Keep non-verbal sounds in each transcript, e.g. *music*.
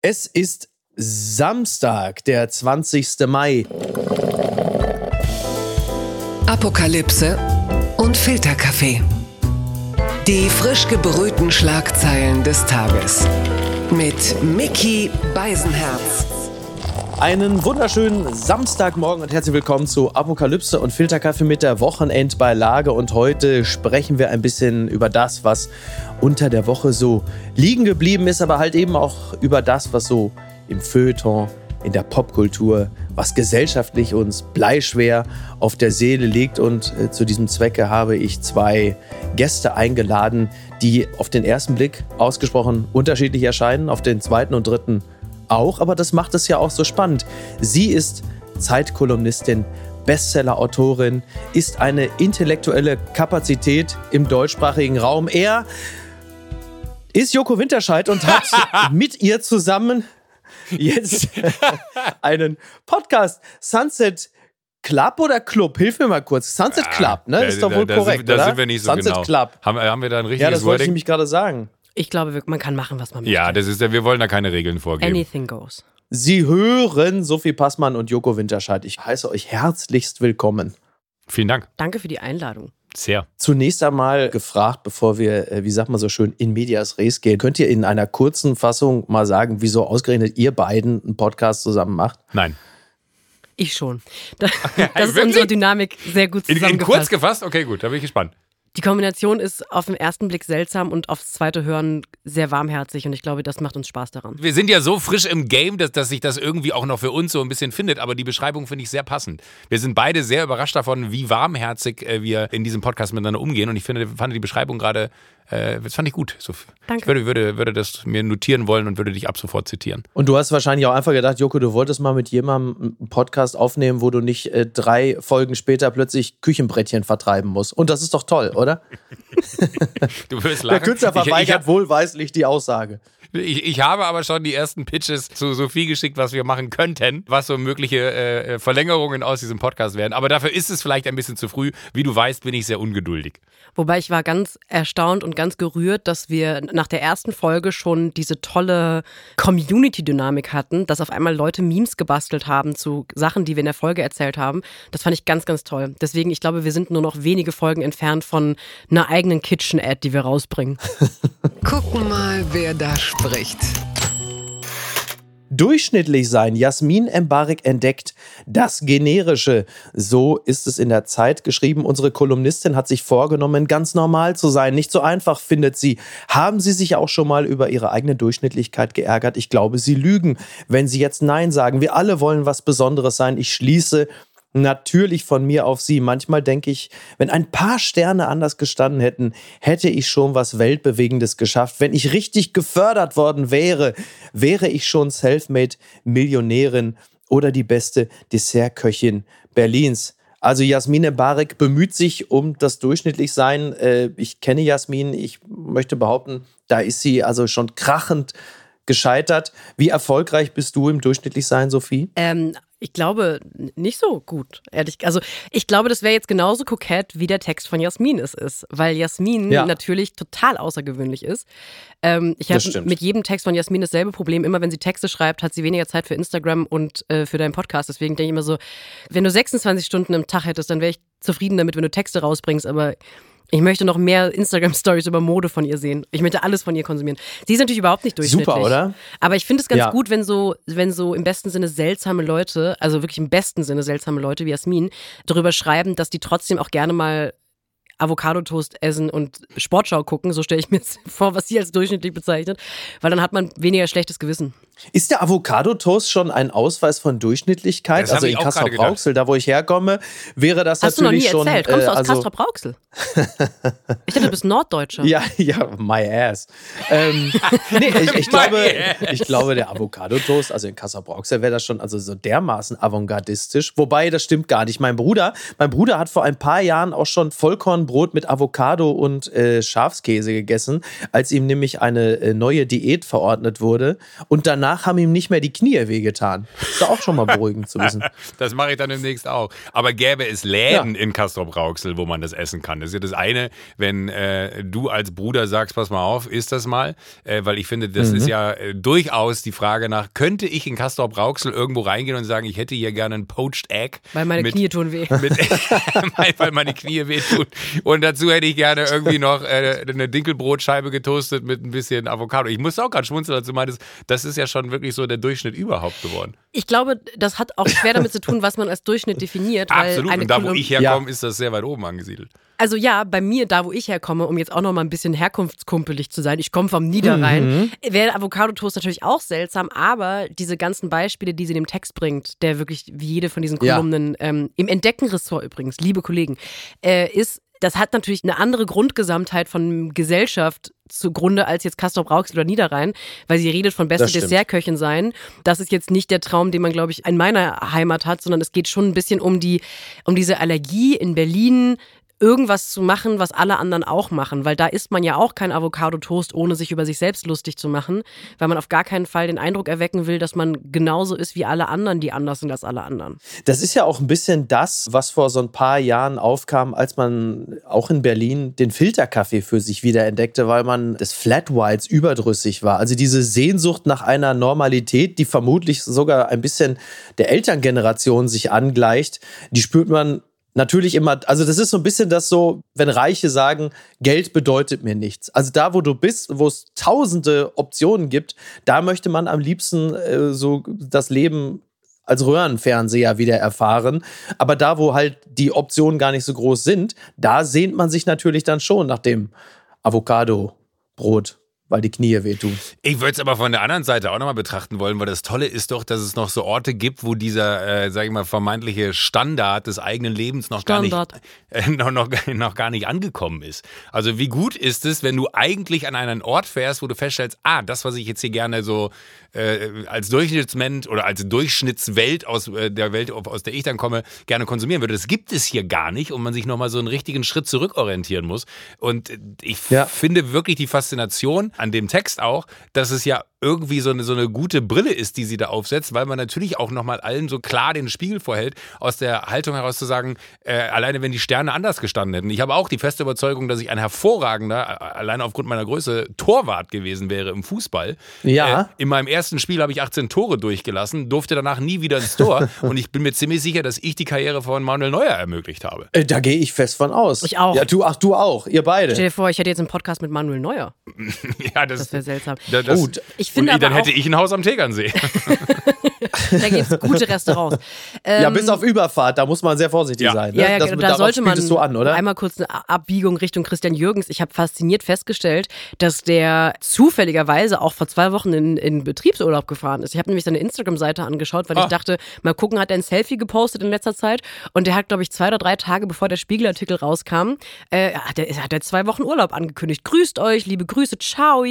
Es ist Samstag, der 20. Mai. Apokalypse und Filterkaffee. Die frisch gebrühten Schlagzeilen des Tages. Mit Mickey Beisenherz. Einen wunderschönen Samstagmorgen und herzlich willkommen zu Apokalypse und Filterkaffee mit der Wochenendbeilage. Und heute sprechen wir ein bisschen über das, was unter der Woche so liegen geblieben ist, aber halt eben auch über das, was so im Feuilleton, in der Popkultur, was gesellschaftlich uns bleischwer auf der Seele liegt. Und äh, zu diesem Zwecke habe ich zwei Gäste eingeladen, die auf den ersten Blick ausgesprochen unterschiedlich erscheinen, auf den zweiten und dritten auch, aber das macht es ja auch so spannend. Sie ist Zeitkolumnistin, Bestseller-Autorin, ist eine intellektuelle Kapazität im deutschsprachigen Raum. Er ist Joko Winterscheid und hat *laughs* mit ihr zusammen jetzt *laughs* einen Podcast Sunset Club oder Club? Hilf mir mal kurz. Sunset Ah, Club, ne? da- ist doch da- wohl da korrekt, sind, da oder? sind wir nicht so Sunset genau. Club. Haben, haben wir da ein richtiges Ja, das wollte ich nämlich gerade sagen. Ich glaube, man kann machen, was man möchte. Ja, das ist ja, wir wollen da keine Regeln vorgeben. Anything goes. Sie hören Sophie Passmann und Joko Winterscheid. Ich heiße euch herzlichst willkommen. Vielen Dank. Danke für die Einladung. Sehr. Zunächst einmal gefragt, bevor wir, äh, wie sagt man so schön, in medias res gehen, könnt ihr in einer kurzen Fassung mal sagen, wieso ausgerechnet ihr beiden einen Podcast zusammen macht? Nein. Ich schon. *laughs* Da, das ist wirklich? unsere Dynamik sehr gut In, in zusammengefasst. kurz gefasst? Okay, gut, da bin ich gespannt. Die Kombination ist auf den ersten Blick seltsam und aufs zweite Hören sehr warmherzig und ich glaube, das macht uns Spaß daran. Wir sind ja so frisch im Game, dass, dass sich das irgendwie auch noch für uns so ein bisschen findet, aber die Beschreibung finde ich sehr passend. Wir sind beide sehr überrascht davon, wie warmherzig äh, wir in diesem Podcast miteinander umgehen und ich finde, fand die Beschreibung gerade, äh, das fand ich gut. So, Danke. Ich würde, würde, würde das mir notieren wollen und würde dich ab sofort zitieren. Und du hast wahrscheinlich auch einfach gedacht, Joko, du wolltest mal mit jemandem einen Podcast aufnehmen, wo du nicht äh, drei Folgen später plötzlich Küchenbrettchen vertreiben musst. Und das ist doch toll, oder? *laughs* Du wirst Der lachen. Künstler Ich- ich, verweigert wohlweislich die Aussage. Ich, ich habe aber schon die ersten Pitches zu Sophie geschickt, was wir machen könnten, was so mögliche äh, Verlängerungen aus diesem Podcast wären. Aber dafür ist es vielleicht ein bisschen zu früh. Wie du weißt, bin ich sehr ungeduldig. Wobei ich war ganz erstaunt und ganz gerührt, dass wir nach der ersten Folge schon diese tolle Community-Dynamik hatten, dass auf einmal Leute Memes gebastelt haben zu Sachen, die wir in der Folge erzählt haben. Das fand ich ganz, ganz toll. Deswegen, ich glaube, wir sind nur noch wenige Folgen entfernt von einer eigenen Kitchen-Ad, die wir rausbringen. *laughs* Gucken mal, wer da spricht. Durchschnittlich sein. Jasmin Embarek entdeckt das Generische. So ist es in der Zeit geschrieben. Unsere Kolumnistin hat sich vorgenommen, ganz normal zu sein. Nicht so einfach, findet sie. Haben Sie sich auch schon mal über Ihre eigene Durchschnittlichkeit geärgert? Ich glaube, Sie lügen, wenn Sie jetzt Nein sagen. Wir alle wollen was Besonderes sein. Ich schließe natürlich von mir auf sie. Manchmal denke ich, wenn ein paar Sterne anders gestanden hätten, hätte ich schon was Weltbewegendes geschafft. Wenn ich richtig gefördert worden wäre, wäre ich schon Selfmade-Millionärin oder die beste Dessertköchin Berlins. Also Jasmine Barek bemüht sich um das Durchschnittlichsein. Äh, Ich kenne Jasmin, ich möchte behaupten, da ist sie also schon krachend gescheitert. Wie erfolgreich bist du im Durchschnittlichsein, Sophie? Ähm, ich glaube nicht so gut, ehrlich. Also ich glaube, das wäre jetzt genauso kokett, wie der Text von Jasmin es ist, weil Jasmin Ja. natürlich total außergewöhnlich ist. Ähm, ich habe mit jedem Text von Jasmin dasselbe Problem. Immer wenn sie Texte schreibt, hat sie weniger Zeit für Instagram und äh, für deinen Podcast. Deswegen denke ich immer so, wenn du 26 Stunden im Tag hättest, dann wäre ich zufrieden damit, wenn du Texte rausbringst, aber ich möchte noch mehr Instagram-Stories über Mode von ihr sehen. Ich möchte alles von ihr konsumieren. Sie ist natürlich überhaupt nicht durchschnittlich. Super, oder? Aber ich finde es ganz Ja. gut, wenn so, wenn so im besten Sinne seltsame Leute, also wirklich im besten Sinne seltsame Leute wie Jasmin, darüber schreiben, dass die trotzdem auch gerne mal Avocado-Toast essen und Sportschau gucken. So stelle ich mir jetzt *laughs* vor, was sie als durchschnittlich bezeichnet. Weil dann hat man weniger schlechtes Gewissen. Ist der Avocado-Toast schon ein Ausweis von Durchschnittlichkeit? Das also in. Kassel-Brauxel, da wo ich herkomme, wäre das Hast du noch nie natürlich schon. erzählt? Kommst du äh, aus also, Castrop-Rauxel? ich dachte, du bist Norddeutscher. *laughs* Ja, ja, my ass. Ähm, *laughs* nee, ich, ich, glaube, ich glaube, der Avocado-Toast, also in Kassel-Brauxel, wäre das schon also so dermaßen avantgardistisch. Wobei, das stimmt gar nicht. Mein Bruder, mein Bruder hat vor ein paar Jahren auch schon Vollkornbrot mit Avocado und äh, Schafskäse gegessen, als ihm nämlich eine äh, neue Diät verordnet wurde. Und danach danach haben ihm nicht mehr die Knie wehgetan. Ist doch auch schon mal beruhigend zu wissen. *laughs* Das mache ich dann demnächst auch. Aber gäbe es Läden ja. in Castrop Rauxel, wo man das essen kann? Das ist ja das eine, wenn äh, du als Bruder sagst, pass mal auf, isst das mal. Äh, weil ich finde, das mhm. ist ja äh, durchaus die Frage nach, könnte ich in Castrop Rauxel irgendwo reingehen und sagen, ich hätte hier gerne ein Poached Egg? Weil meine mit, Knie tun weh. Mit, *laughs* *laughs* weil meine Knie wehtun. Und dazu hätte ich gerne irgendwie noch äh, eine Dinkelbrotscheibe getoastet mit ein bisschen Avocado. Ich muss auch gerade schmunzeln, als du meintest, das ist ja schon wirklich so der Durchschnitt überhaupt geworden. Ich glaube, das hat auch schwer damit zu tun, was man als Durchschnitt definiert. Absolut. Und da, wo ich herkomme, ja. ist das sehr weit oben angesiedelt. Also ja, bei mir, da wo ich herkomme, um jetzt auch noch mal ein bisschen herkunftskumpelig zu sein, ich komme vom Niederrhein, mhm. wäre Avocado-Toast natürlich auch seltsam, aber diese ganzen Beispiele, die sie in dem Text bringt, der wirklich wie jede von diesen Kolumnen, ja. ähm, im Entdecken-Ressort übrigens, liebe Kollegen, äh, ist das hat natürlich eine andere Grundgesamtheit von Gesellschaft zugrunde als jetzt Castrop Rauxel oder Niederrhein, weil sie redet von beste Dessertköchin sein. Das ist jetzt nicht der Traum, den man, glaube ich, in meiner Heimat hat, sondern es geht schon ein bisschen um die, um diese Allergie in Berlin irgendwas zu machen, was alle anderen auch machen, weil da isst man ja auch kein Avocado-Toast, ohne sich über sich selbst lustig zu machen, weil man auf gar keinen Fall den Eindruck erwecken will, dass man genauso ist wie alle anderen, die anders sind als alle anderen. Das ist ja auch ein bisschen das, was vor so ein paar Jahren aufkam, als man auch in Berlin den Filterkaffee für sich wiederentdeckte, weil man des Flat Whites überdrüssig war. Also diese Sehnsucht nach einer Normalität, die vermutlich sogar ein bisschen der Elterngeneration sich angleicht, die spürt man natürlich immer, also das ist so ein bisschen das so, wenn Reiche sagen, Geld bedeutet mir nichts. Also da, wo du bist, wo es tausende Optionen gibt, da möchte man am liebsten äh, so das Leben als Röhrenfernseher wieder erfahren. Aber da, wo halt die Optionen gar nicht so groß sind, da sehnt man sich natürlich dann schon nach dem Avocado-Brot weil die Knie wehtun. Ich würde es aber von der anderen Seite auch nochmal betrachten wollen, weil das Tolle ist doch, dass es noch so Orte gibt, wo dieser, äh, sag ich mal, vermeintliche Standard des eigenen Lebens noch Standard. gar nicht, äh, *laughs* noch, noch, noch gar nicht angekommen ist. Also wie gut ist es, wenn du eigentlich an einen Ort fährst, wo du feststellst, ah, das, was ich jetzt hier gerne so äh, als Durchschnittsmensch oder als Durchschnittswelt aus äh, der Welt, aus der ich dann komme, gerne konsumieren würde. Das gibt es hier gar nicht und man sich nochmal so einen richtigen Schritt zurückorientieren muss. Und ich ja. finde wirklich die Faszination an dem Text auch, dass es ja irgendwie so eine, so eine gute Brille ist, die sie da aufsetzt, weil man natürlich auch nochmal allen so klar den Spiegel vorhält, aus der Haltung heraus zu sagen, äh, alleine wenn die Sterne anders gestanden hätten. Ich habe auch die feste Überzeugung, dass ich ein hervorragender, alleine aufgrund meiner Größe, Torwart gewesen wäre im Fußball. Ja. Äh, in meinem ersten Spiel habe ich 18 Tore durchgelassen, durfte danach nie wieder ins Tor *laughs* und ich bin mir ziemlich sicher, dass ich die Karriere von Manuel Neuer ermöglicht habe. Äh, da gehe ich fest von aus. Ich auch. Ja, du, ach, du auch, ihr beide. Stell dir vor, ich hätte jetzt einen Podcast mit Manuel Neuer. *laughs* *laughs* ja, das, das wäre seltsam. Das, das, oh, ich finde und dann hätte ich ein Haus am Tegernsee. *laughs* da gibt es gute Restaurants. Ähm, ja, bis auf Überfahrt, da muss man sehr vorsichtig ja. sein. Ne? Ja, ja, das, da sollte man so an, oder? einmal kurz eine Abbiegung Richtung Christian Jürgens. Ich habe fasziniert festgestellt, dass der zufälligerweise auch vor zwei Wochen in, in Betriebsurlaub gefahren ist. Ich habe nämlich seine Instagram-Seite angeschaut, weil oh. ich dachte, mal gucken, hat er ein Selfie gepostet in letzter Zeit und der hat, glaube ich, zwei oder drei Tage bevor der Spiegelartikel rauskam, äh, hat, er, hat er zwei Wochen Urlaub angekündigt. Grüßt euch, liebe Grüße, ciao.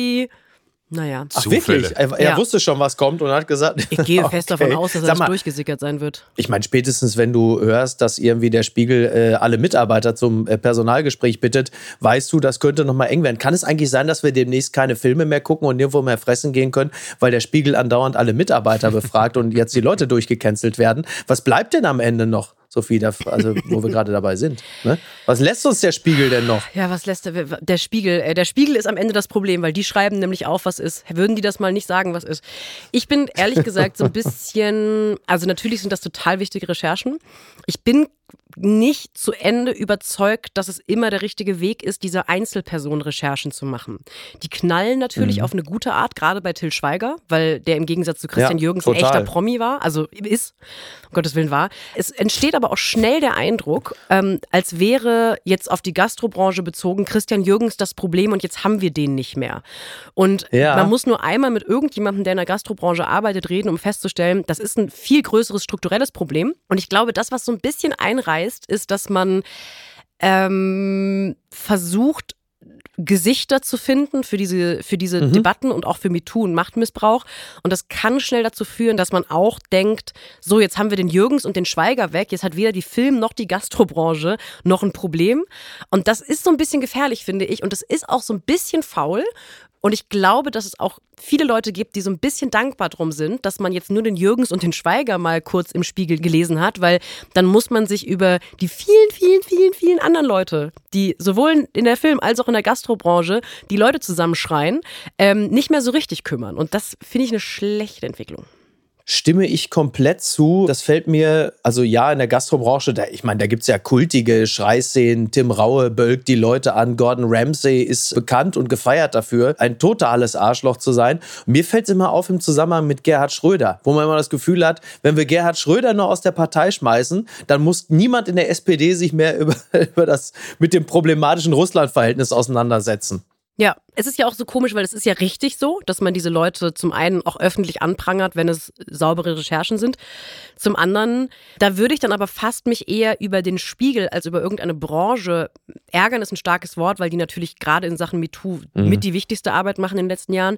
Naja. Ach, wirklich? Er, er ja. wusste schon, was kommt und hat gesagt. Ich gehe *laughs* okay. fest davon aus, dass er mal, durchgesickert sein wird. Ich meine, spätestens, wenn du hörst, dass irgendwie der Spiegel äh, alle Mitarbeiter zum äh, Personalgespräch bittet, weißt du, das könnte nochmal eng werden. Kann es eigentlich sein, dass wir demnächst keine Filme mehr gucken und nirgendwo mehr fressen gehen können, weil der Spiegel andauernd alle Mitarbeiter befragt und jetzt die Leute *laughs* durchgecancelt werden? Was bleibt denn am Ende noch? Sophie, also *laughs* wo wir gerade dabei sind. Ne? Was lässt uns der Spiegel denn noch? Ja, was lässt der, der Spiegel? Äh, der Spiegel ist am Ende das Problem, weil die schreiben nämlich auf, was ist. Würden die das mal nicht sagen, was ist? Ich bin ehrlich gesagt so ein bisschen, also natürlich sind das total wichtige Recherchen. Ich bin nicht zu Ende überzeugt, dass es immer der richtige Weg ist, diese Einzelperson-Recherchen zu machen. Die knallen natürlich mhm. auf eine gute Art, gerade bei Till Schweiger, weil der im Gegensatz zu Christian ja, Jürgens ein echter Promi war, also ist, um Gottes Willen war. Es entsteht aber auch schnell der Eindruck, ähm, als wäre jetzt auf die Gastrobranche bezogen Christian Jürgens das Problem und jetzt haben wir den nicht mehr. Und ja. man muss nur einmal mit irgendjemandem, der in der Gastrobranche arbeitet, reden, um festzustellen, das ist ein viel größeres strukturelles Problem. Und ich glaube, das, was so ein bisschen einreißt, ist, dass man ähm, versucht, Gesichter zu finden für diese, für diese Mhm. Debatten und auch für MeToo und Machtmissbrauch. Und das kann schnell dazu führen, dass man auch denkt, so, jetzt haben wir den Jürgens und den Schweiger weg, jetzt hat weder die Film- noch die Gastrobranche noch ein Problem. Und das ist so ein bisschen gefährlich, finde ich. Und es ist auch so ein bisschen faul. Und ich glaube, dass es auch viele Leute gibt, die so ein bisschen dankbar drum sind, dass man jetzt nur den Jürgens und den Schweiger mal kurz im Spiegel gelesen hat, weil dann muss man sich über die vielen, vielen, vielen, vielen anderen Leute, die sowohl in der Film- als auch in der Gastrobranche die Leute zusammenschreien, ähm, nicht mehr so richtig kümmern. Und das finde ich eine schlechte Entwicklung. Stimme ich komplett zu. Das fällt mir, also ja, in der Gastrobranche, da, ich meine, da gibt es ja kultige Schreiszenen. Tim Raue bölkt die Leute an. Gordon Ramsay ist bekannt und gefeiert dafür, ein totales Arschloch zu sein. Mir fällt es immer auf im Zusammenhang mit Gerhard Schröder, wo man immer das Gefühl hat, wenn wir Gerhard Schröder nur aus der Partei schmeißen, dann muss niemand in der SPD sich mehr *laughs* über, über das mit dem problematischen Russland-Verhältnis auseinandersetzen. Ja, es ist ja auch so komisch, weil es ist ja richtig so, dass man diese Leute zum einen auch öffentlich anprangert, wenn es saubere Recherchen sind. Zum anderen, da würde ich dann aber fast mich eher über den Spiegel als über irgendeine Branche ärgern, ist ein starkes Wort, weil die natürlich gerade in Sachen MeToo mit die wichtigste Arbeit machen in den letzten Jahren.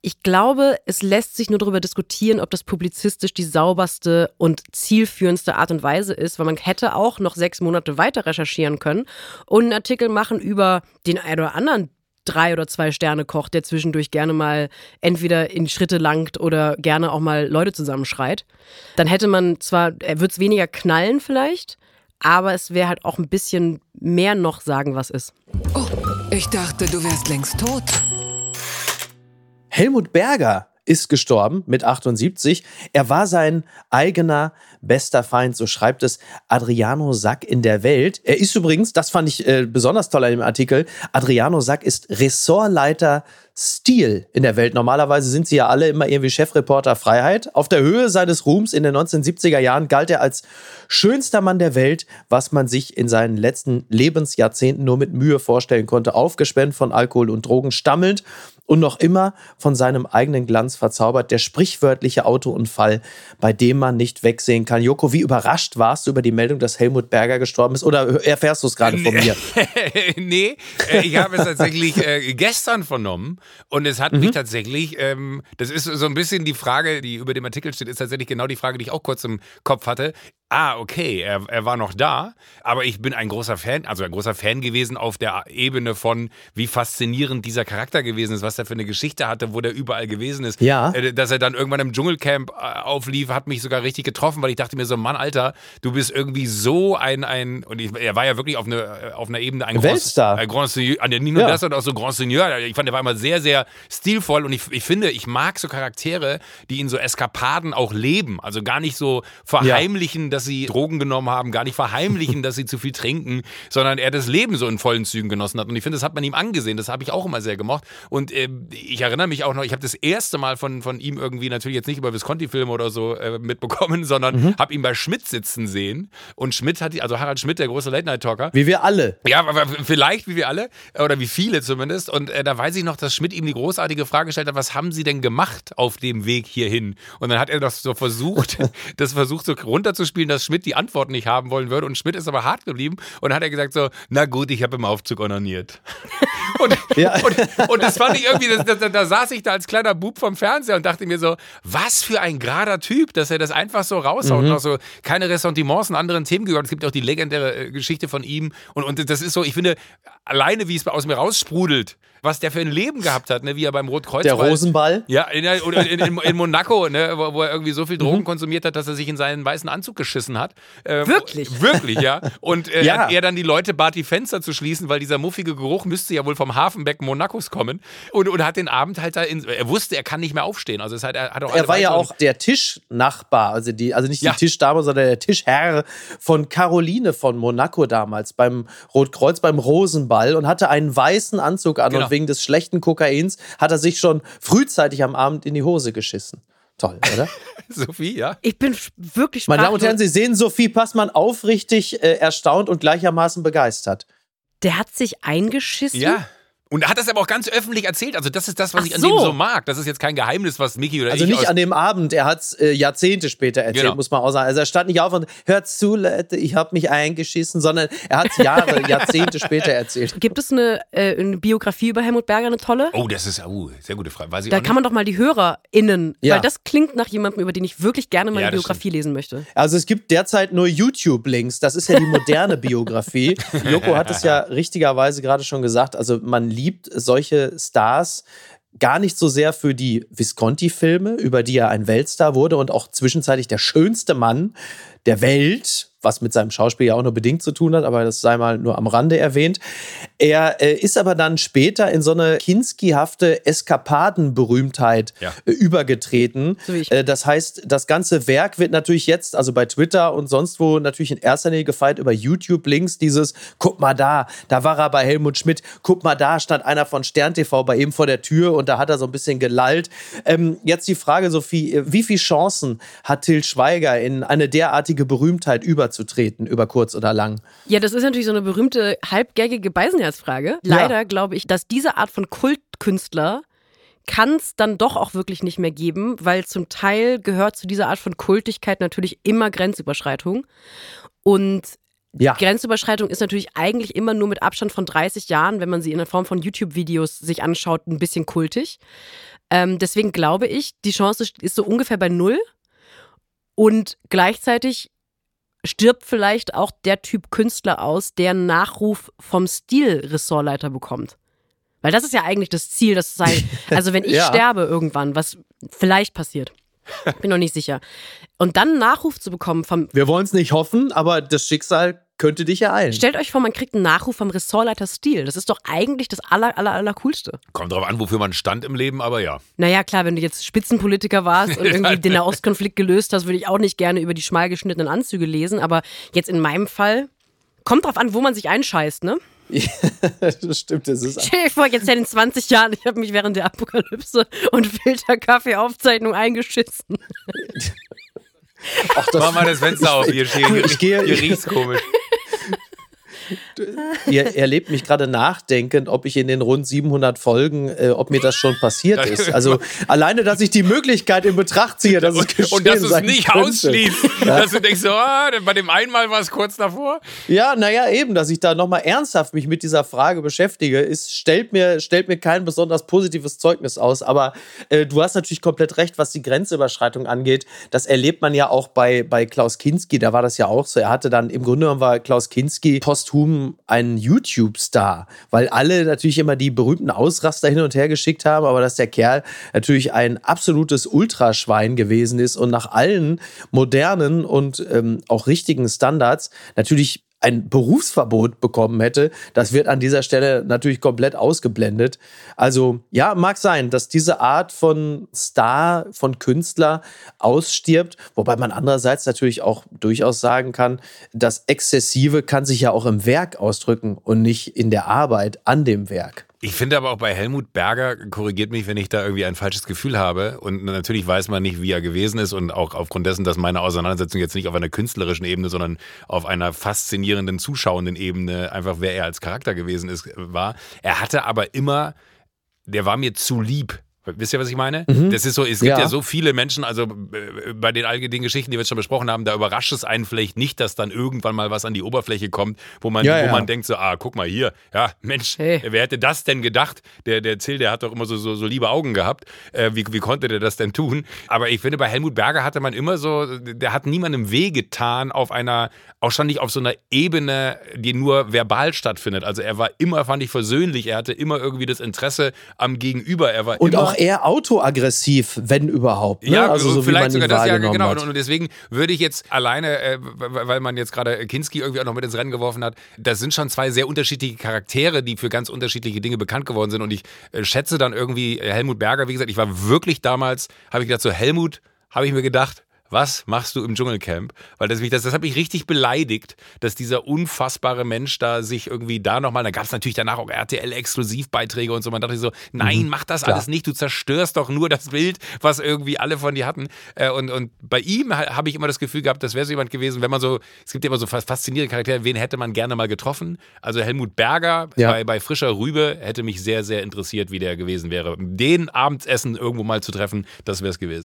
Ich glaube, es lässt sich nur darüber diskutieren, ob das publizistisch die sauberste und zielführendste Art und Weise ist, weil man hätte auch noch sechs Monate weiter recherchieren können und einen Artikel machen über den einen oder anderen drei oder zwei Sterne Koch, der zwischendurch gerne mal entweder in Schritte langt oder gerne auch mal Leute zusammenschreit. Dann hätte man zwar, er wird es weniger knallen vielleicht, aber es wäre halt auch ein bisschen mehr noch sagen, was ist. Oh, ich dachte, du wärst längst tot. Helmut Berger ist gestorben mit 78. Er war sein eigener bester Feind, so schreibt es Adriano Sack in der Welt. Er ist übrigens, das fand ich äh, besonders toll an dem Artikel, Adriano Sack ist Ressortleiter Stil in der Welt. Normalerweise sind sie ja alle immer irgendwie Chefreporter Freiheit. Auf der Höhe seines Ruhms in den 1970er Jahren galt er als schönster Mann der Welt, was man sich in seinen letzten Lebensjahrzehnten nur mit Mühe vorstellen konnte. Aufgespennt von Alkohol und Drogen, stammelnd und noch immer von seinem eigenen Glanz verzaubert. Der sprichwörtliche Autounfall, bei dem man nicht wegsehen kann. Joko, wie überrascht warst du über die Meldung, dass Helmut Berger gestorben ist? Oder erfährst du es gerade von mir? *laughs* nee, äh, ich habe es tatsächlich äh, gestern vernommen und es hat mich tatsächlich, ähm, das ist so ein bisschen die Frage, die über dem Artikel steht, ist tatsächlich genau die Frage, die ich auch kurz im Kopf hatte. Ah, okay, er, er war noch da, aber ich bin ein großer Fan, also ein großer Fan gewesen auf der Ebene von, wie faszinierend dieser Charakter gewesen ist, was er für eine Geschichte hatte, wo der überall gewesen ist. Ja. Äh, Dass er dann irgendwann im Dschungelcamp äh, auflief, hat mich sogar richtig getroffen, weil ich dachte mir so, Mann, Alter, du bist irgendwie so ein, ein und ich, er war ja wirklich auf, eine, auf einer Ebene ein Weltstar. Grand, ein Grand Seigneur, nicht nur Ja. das, sondern auch so Grand Seigneur. Ich fand, er war immer sehr, sehr stilvoll und ich, ich finde, ich mag so Charaktere, die in so Eskapaden auch leben. Also gar nicht so verheimlichen, dass sie Drogen genommen haben, gar nicht verheimlichen, *laughs* dass sie zu viel trinken, sondern er das Leben so in vollen Zügen genossen hat. Und ich finde, das hat man ihm angesehen. Das habe ich auch immer sehr gemocht. Und äh, ich erinnere mich auch noch, ich habe das erste Mal von, von ihm irgendwie natürlich jetzt nicht über Visconti-Filme oder so äh, mitbekommen, sondern Mhm. habe ihn bei Schmidt sitzen sehen. Und Schmidt hat, die- also Harald Schmidt, der große Late-Night-Talker, Wie wir alle. ja, aber vielleicht wie wir alle oder wie viele zumindest. Und äh, da weiß ich noch, dass Schmidt ihm die großartige Frage gestellt hat: Was haben Sie denn gemacht auf dem Weg hierhin? Und dann hat er das so versucht, *laughs* das versucht so runterzuspielen, dass Schmidt die Antwort nicht haben wollen würde. Und Schmidt ist aber hart geblieben und hat er gesagt so: Na gut, ich habe im Aufzug onaniert. *laughs* Und, Ja. und, und das fand ich irgendwie, das, da, da saß ich da als kleiner Bub vom Fernseher und dachte mir so, was für ein gerader Typ, dass er das einfach so raushaut und auch so keine Ressentiments in anderen Themen gehört. Es gibt auch die legendäre äh, Geschichte von ihm und, und das ist so, ich finde, alleine wie es aus mir raussprudelt, was der für ein Leben gehabt hat, ne, wie er beim Rotkreuz Der Rosenball. ja, in, in, in, in Monaco, ne, wo, wo er irgendwie so viel Mhm. Drogen konsumiert hat, dass er sich in seinen weißen Anzug geschissen hat. Ähm, Wirklich? Wirklich, ja. Und äh, Ja. er dann die Leute bat, die Fenster zu schließen, weil dieser muffige Geruch müsste ja wohl vom Hafenbecken Monacos kommen. Und, und hat den Abend halt da in, er wusste, er kann nicht mehr aufstehen. Also es hat, er hat auch Er war ja auch der Tischnachbar, also, die, also nicht Ja. die Tischdame, sondern der Tischherr von Caroline von Monaco damals beim Rotkreuz, beim Rosenball und hatte einen weißen Anzug an Genau. und wegen des schlechten Kokains hat er sich schon frühzeitig am Abend in die Hose geschissen. Toll, oder? *laughs* Sophie, ja. Ich bin wirklich Meine Damen und Herren. Sie sehen Sophie Passmann aufrichtig äh, erstaunt und gleichermaßen begeistert. Der hat sich eingeschissen. Ja. Und er hat das aber auch ganz öffentlich erzählt. Also das ist das, was Ach ich an so. dem so mag. Das ist jetzt kein Geheimnis, was Mickey oder Also ich nicht aus an dem Abend, er hat es äh, Jahrzehnte später erzählt, Genau. muss man auch sagen. Also er stand nicht auf und hört zu, Leute, ich habe mich eingeschissen, sondern er hat es Jahre, *laughs* Jahrzehnte später erzählt. Gibt es eine, äh, eine Biografie über Helmut Berger, eine tolle? Oh, das ist oh, sehr gute Frage. Weiß ich Da kann man doch mal die HörerInnen, Ja. weil das klingt nach jemandem, über den ich wirklich gerne mal Ja, Biografie lesen möchte. Also es gibt derzeit nur YouTube-Links. Das ist ja die moderne Biografie. *laughs* Joko hat es ja *laughs* richtigerweise gerade schon gesagt. Also man liebt solche Stars gar nicht so sehr für die Visconti-Filme, über die er ein Weltstar wurde und auch zwischenzeitlich der schönste Mann der Welt, was mit seinem Schauspiel ja auch nur bedingt zu tun hat, aber das sei mal nur am Rande erwähnt. Er äh, ist aber dann später in so eine Kinski-hafte Eskapadenberühmtheit Ja. äh, übergetreten. So. Äh, das heißt, das ganze Werk wird natürlich jetzt, also bei Twitter und sonst wo, natürlich in erster Linie gefeiert über YouTube-Links. Dieses, guck mal da, da war er bei Helmut Schmidt, guck mal da, stand einer von Stern TV bei ihm vor der Tür und da hat er so ein bisschen gelallt. Ähm, jetzt die Frage, Sophie, äh, wie viele Chancen hat Till Schweiger in eine derartige Berühmtheit überzutreten, über kurz oder lang? Ja, das ist natürlich so eine berühmte, halbgängige Beisenherz-Frage. Leider glaube ich, dass diese Art von Kultkünstler kann es dann doch auch wirklich nicht mehr geben, weil zum Teil gehört zu dieser Art von Kultigkeit natürlich immer Grenzüberschreitung. Und Ja. Grenzüberschreitung ist natürlich eigentlich immer nur mit Abstand von 30 Jahren, wenn man sie in der Form von YouTube-Videos sich anschaut, ein bisschen kultig. Ähm, deswegen glaube ich, die Chance ist so ungefähr bei null. Und gleichzeitig stirbt vielleicht auch der Typ Künstler aus, der einen Nachruf vom Stil-Ressortleiter bekommt. Weil das ist ja eigentlich das Ziel, das sei. *laughs* Also wenn ich Ja. sterbe irgendwann, was vielleicht passiert, *laughs* bin noch nicht sicher. Und dann einen Nachruf zu bekommen vom Wir wollen es nicht hoffen, aber das Schicksal könnte dich ereilen. Stellt euch vor, man kriegt einen Nachruf vom Ressortleiter Stil. Das ist doch eigentlich das aller, aller, aller coolste. Kommt drauf an, wofür man stand im Leben, aber ja. Naja, klar, wenn du jetzt Spitzenpolitiker warst und *laughs* irgendwie den Nahostkonflikt gelöst hast, würde ich auch nicht gerne über die schmal geschnittenen Anzüge lesen. Aber jetzt in meinem Fall, kommt drauf an, wo man sich einscheißt, ne? *laughs* das stimmt, das ist Stell dir vor, jetzt in 20 Jahren, ich habe mich während der Apokalypse und Filterkaffee-Aufzeichnung eingeschissen. auch das, Mach mal das Fenster *laughs* auf, hier, hier, Ich gehe- hier riecht's komisch. *laughs* ihr erlebt mich gerade nachdenkend, ob ich in den rund 700 Folgen, äh, ob mir das schon passiert ist. Also alleine, dass ich die Möglichkeit in Betracht ziehe, dass es geschehen Und dass es nicht könnte. ausschließt. Dass du denkst, so, ah, bei dem einen Mal war es kurz davor. Ja, naja, eben, dass ich da nochmal ernsthaft mich mit dieser Frage beschäftige, ist, stellt, mir, stellt mir kein besonders positives Zeugnis aus. Aber äh, du hast natürlich komplett recht, was die Grenzüberschreitung angeht. Das erlebt man ja auch bei, bei Klaus Kinski, da war das ja auch so. Er hatte dann, im Grunde genommen war Klaus Kinski posthum ein YouTube-Star, weil alle natürlich immer die berühmten Ausraster hin und her geschickt haben, aber dass der Kerl natürlich ein absolutes Ultraschwein gewesen ist und nach allen modernen und ähm, auch richtigen Standards natürlich ein Berufsverbot bekommen hätte, das wird an dieser Stelle natürlich komplett ausgeblendet. Also ja, mag sein, dass diese Art von Star, von Künstler ausstirbt, wobei man andererseits natürlich auch durchaus sagen kann, das Exzessive kann sich ja auch im Werk ausdrücken und nicht in der Arbeit an dem Werk. Ich finde aber auch bei Helmut Berger, korrigiert mich, wenn ich da irgendwie ein falsches Gefühl habe. Und natürlich weiß man nicht, wie er gewesen ist. Und auch aufgrund dessen, dass meine Auseinandersetzung jetzt nicht auf einer künstlerischen Ebene, sondern auf einer faszinierenden, zuschauenden Ebene, einfach wer er als Charakter gewesen ist, war. Er hatte aber immer, der war mir zu lieb. Wisst ihr, was ich meine? Das ist so, es gibt Ja. ja. so viele Menschen, also äh, bei den all den Geschichten, die wir jetzt schon besprochen haben, da überrascht es einen vielleicht nicht, dass dann irgendwann mal was an die Oberfläche kommt, wo man, Ja, wo ja. man denkt so, ah, guck mal hier, ja, Mensch, Hey. wer hätte das denn gedacht? Der, der Zill, der hat doch immer so, so, so liebe Augen gehabt. Äh, wie, wie konnte der das denn tun? Aber ich finde, bei Helmut Berger hatte man immer so, der hat niemandem weh getan auf einer, auch schon nicht auf so einer Ebene, die nur verbal stattfindet. Also er war immer, fand ich, versöhnlich. Er hatte immer irgendwie das Interesse am Gegenüber. Er war Und immer, auch eher autoaggressiv, wenn überhaupt. Ne? ja, also so vielleicht sogar das, ja, genau. hat. Und, und deswegen würde ich jetzt alleine, äh, weil man jetzt gerade Kinski irgendwie auch noch mit ins Rennen geworfen hat, das sind schon zwei sehr unterschiedliche Charaktere, die für ganz unterschiedliche Dinge bekannt geworden sind. Und ich äh, schätze dann irgendwie Helmut Berger, wie gesagt, ich war wirklich damals, habe ich gedacht, so Helmut, habe ich mir gedacht, was machst du im Dschungelcamp? Weil das, mich, das, das hat mich richtig beleidigt, dass dieser unfassbare Mensch da sich irgendwie da nochmal, da gab es natürlich danach auch RTL-Exklusivbeiträge und so. Man dachte so, nein, mhm, mach das klar. alles nicht, du zerstörst doch nur das Bild, was irgendwie alle von dir hatten. Äh, und, und bei ihm habe ich immer das Gefühl gehabt, das wäre so jemand gewesen, wenn man so, es gibt ja immer so faszinierende Charaktere, wen hätte man gerne mal getroffen? Also Helmut Berger ja. bei, bei Frischer Rübe hätte mich sehr, sehr interessiert, wie der gewesen wäre. Den Abendessen irgendwo mal zu treffen, das wäre es gewesen.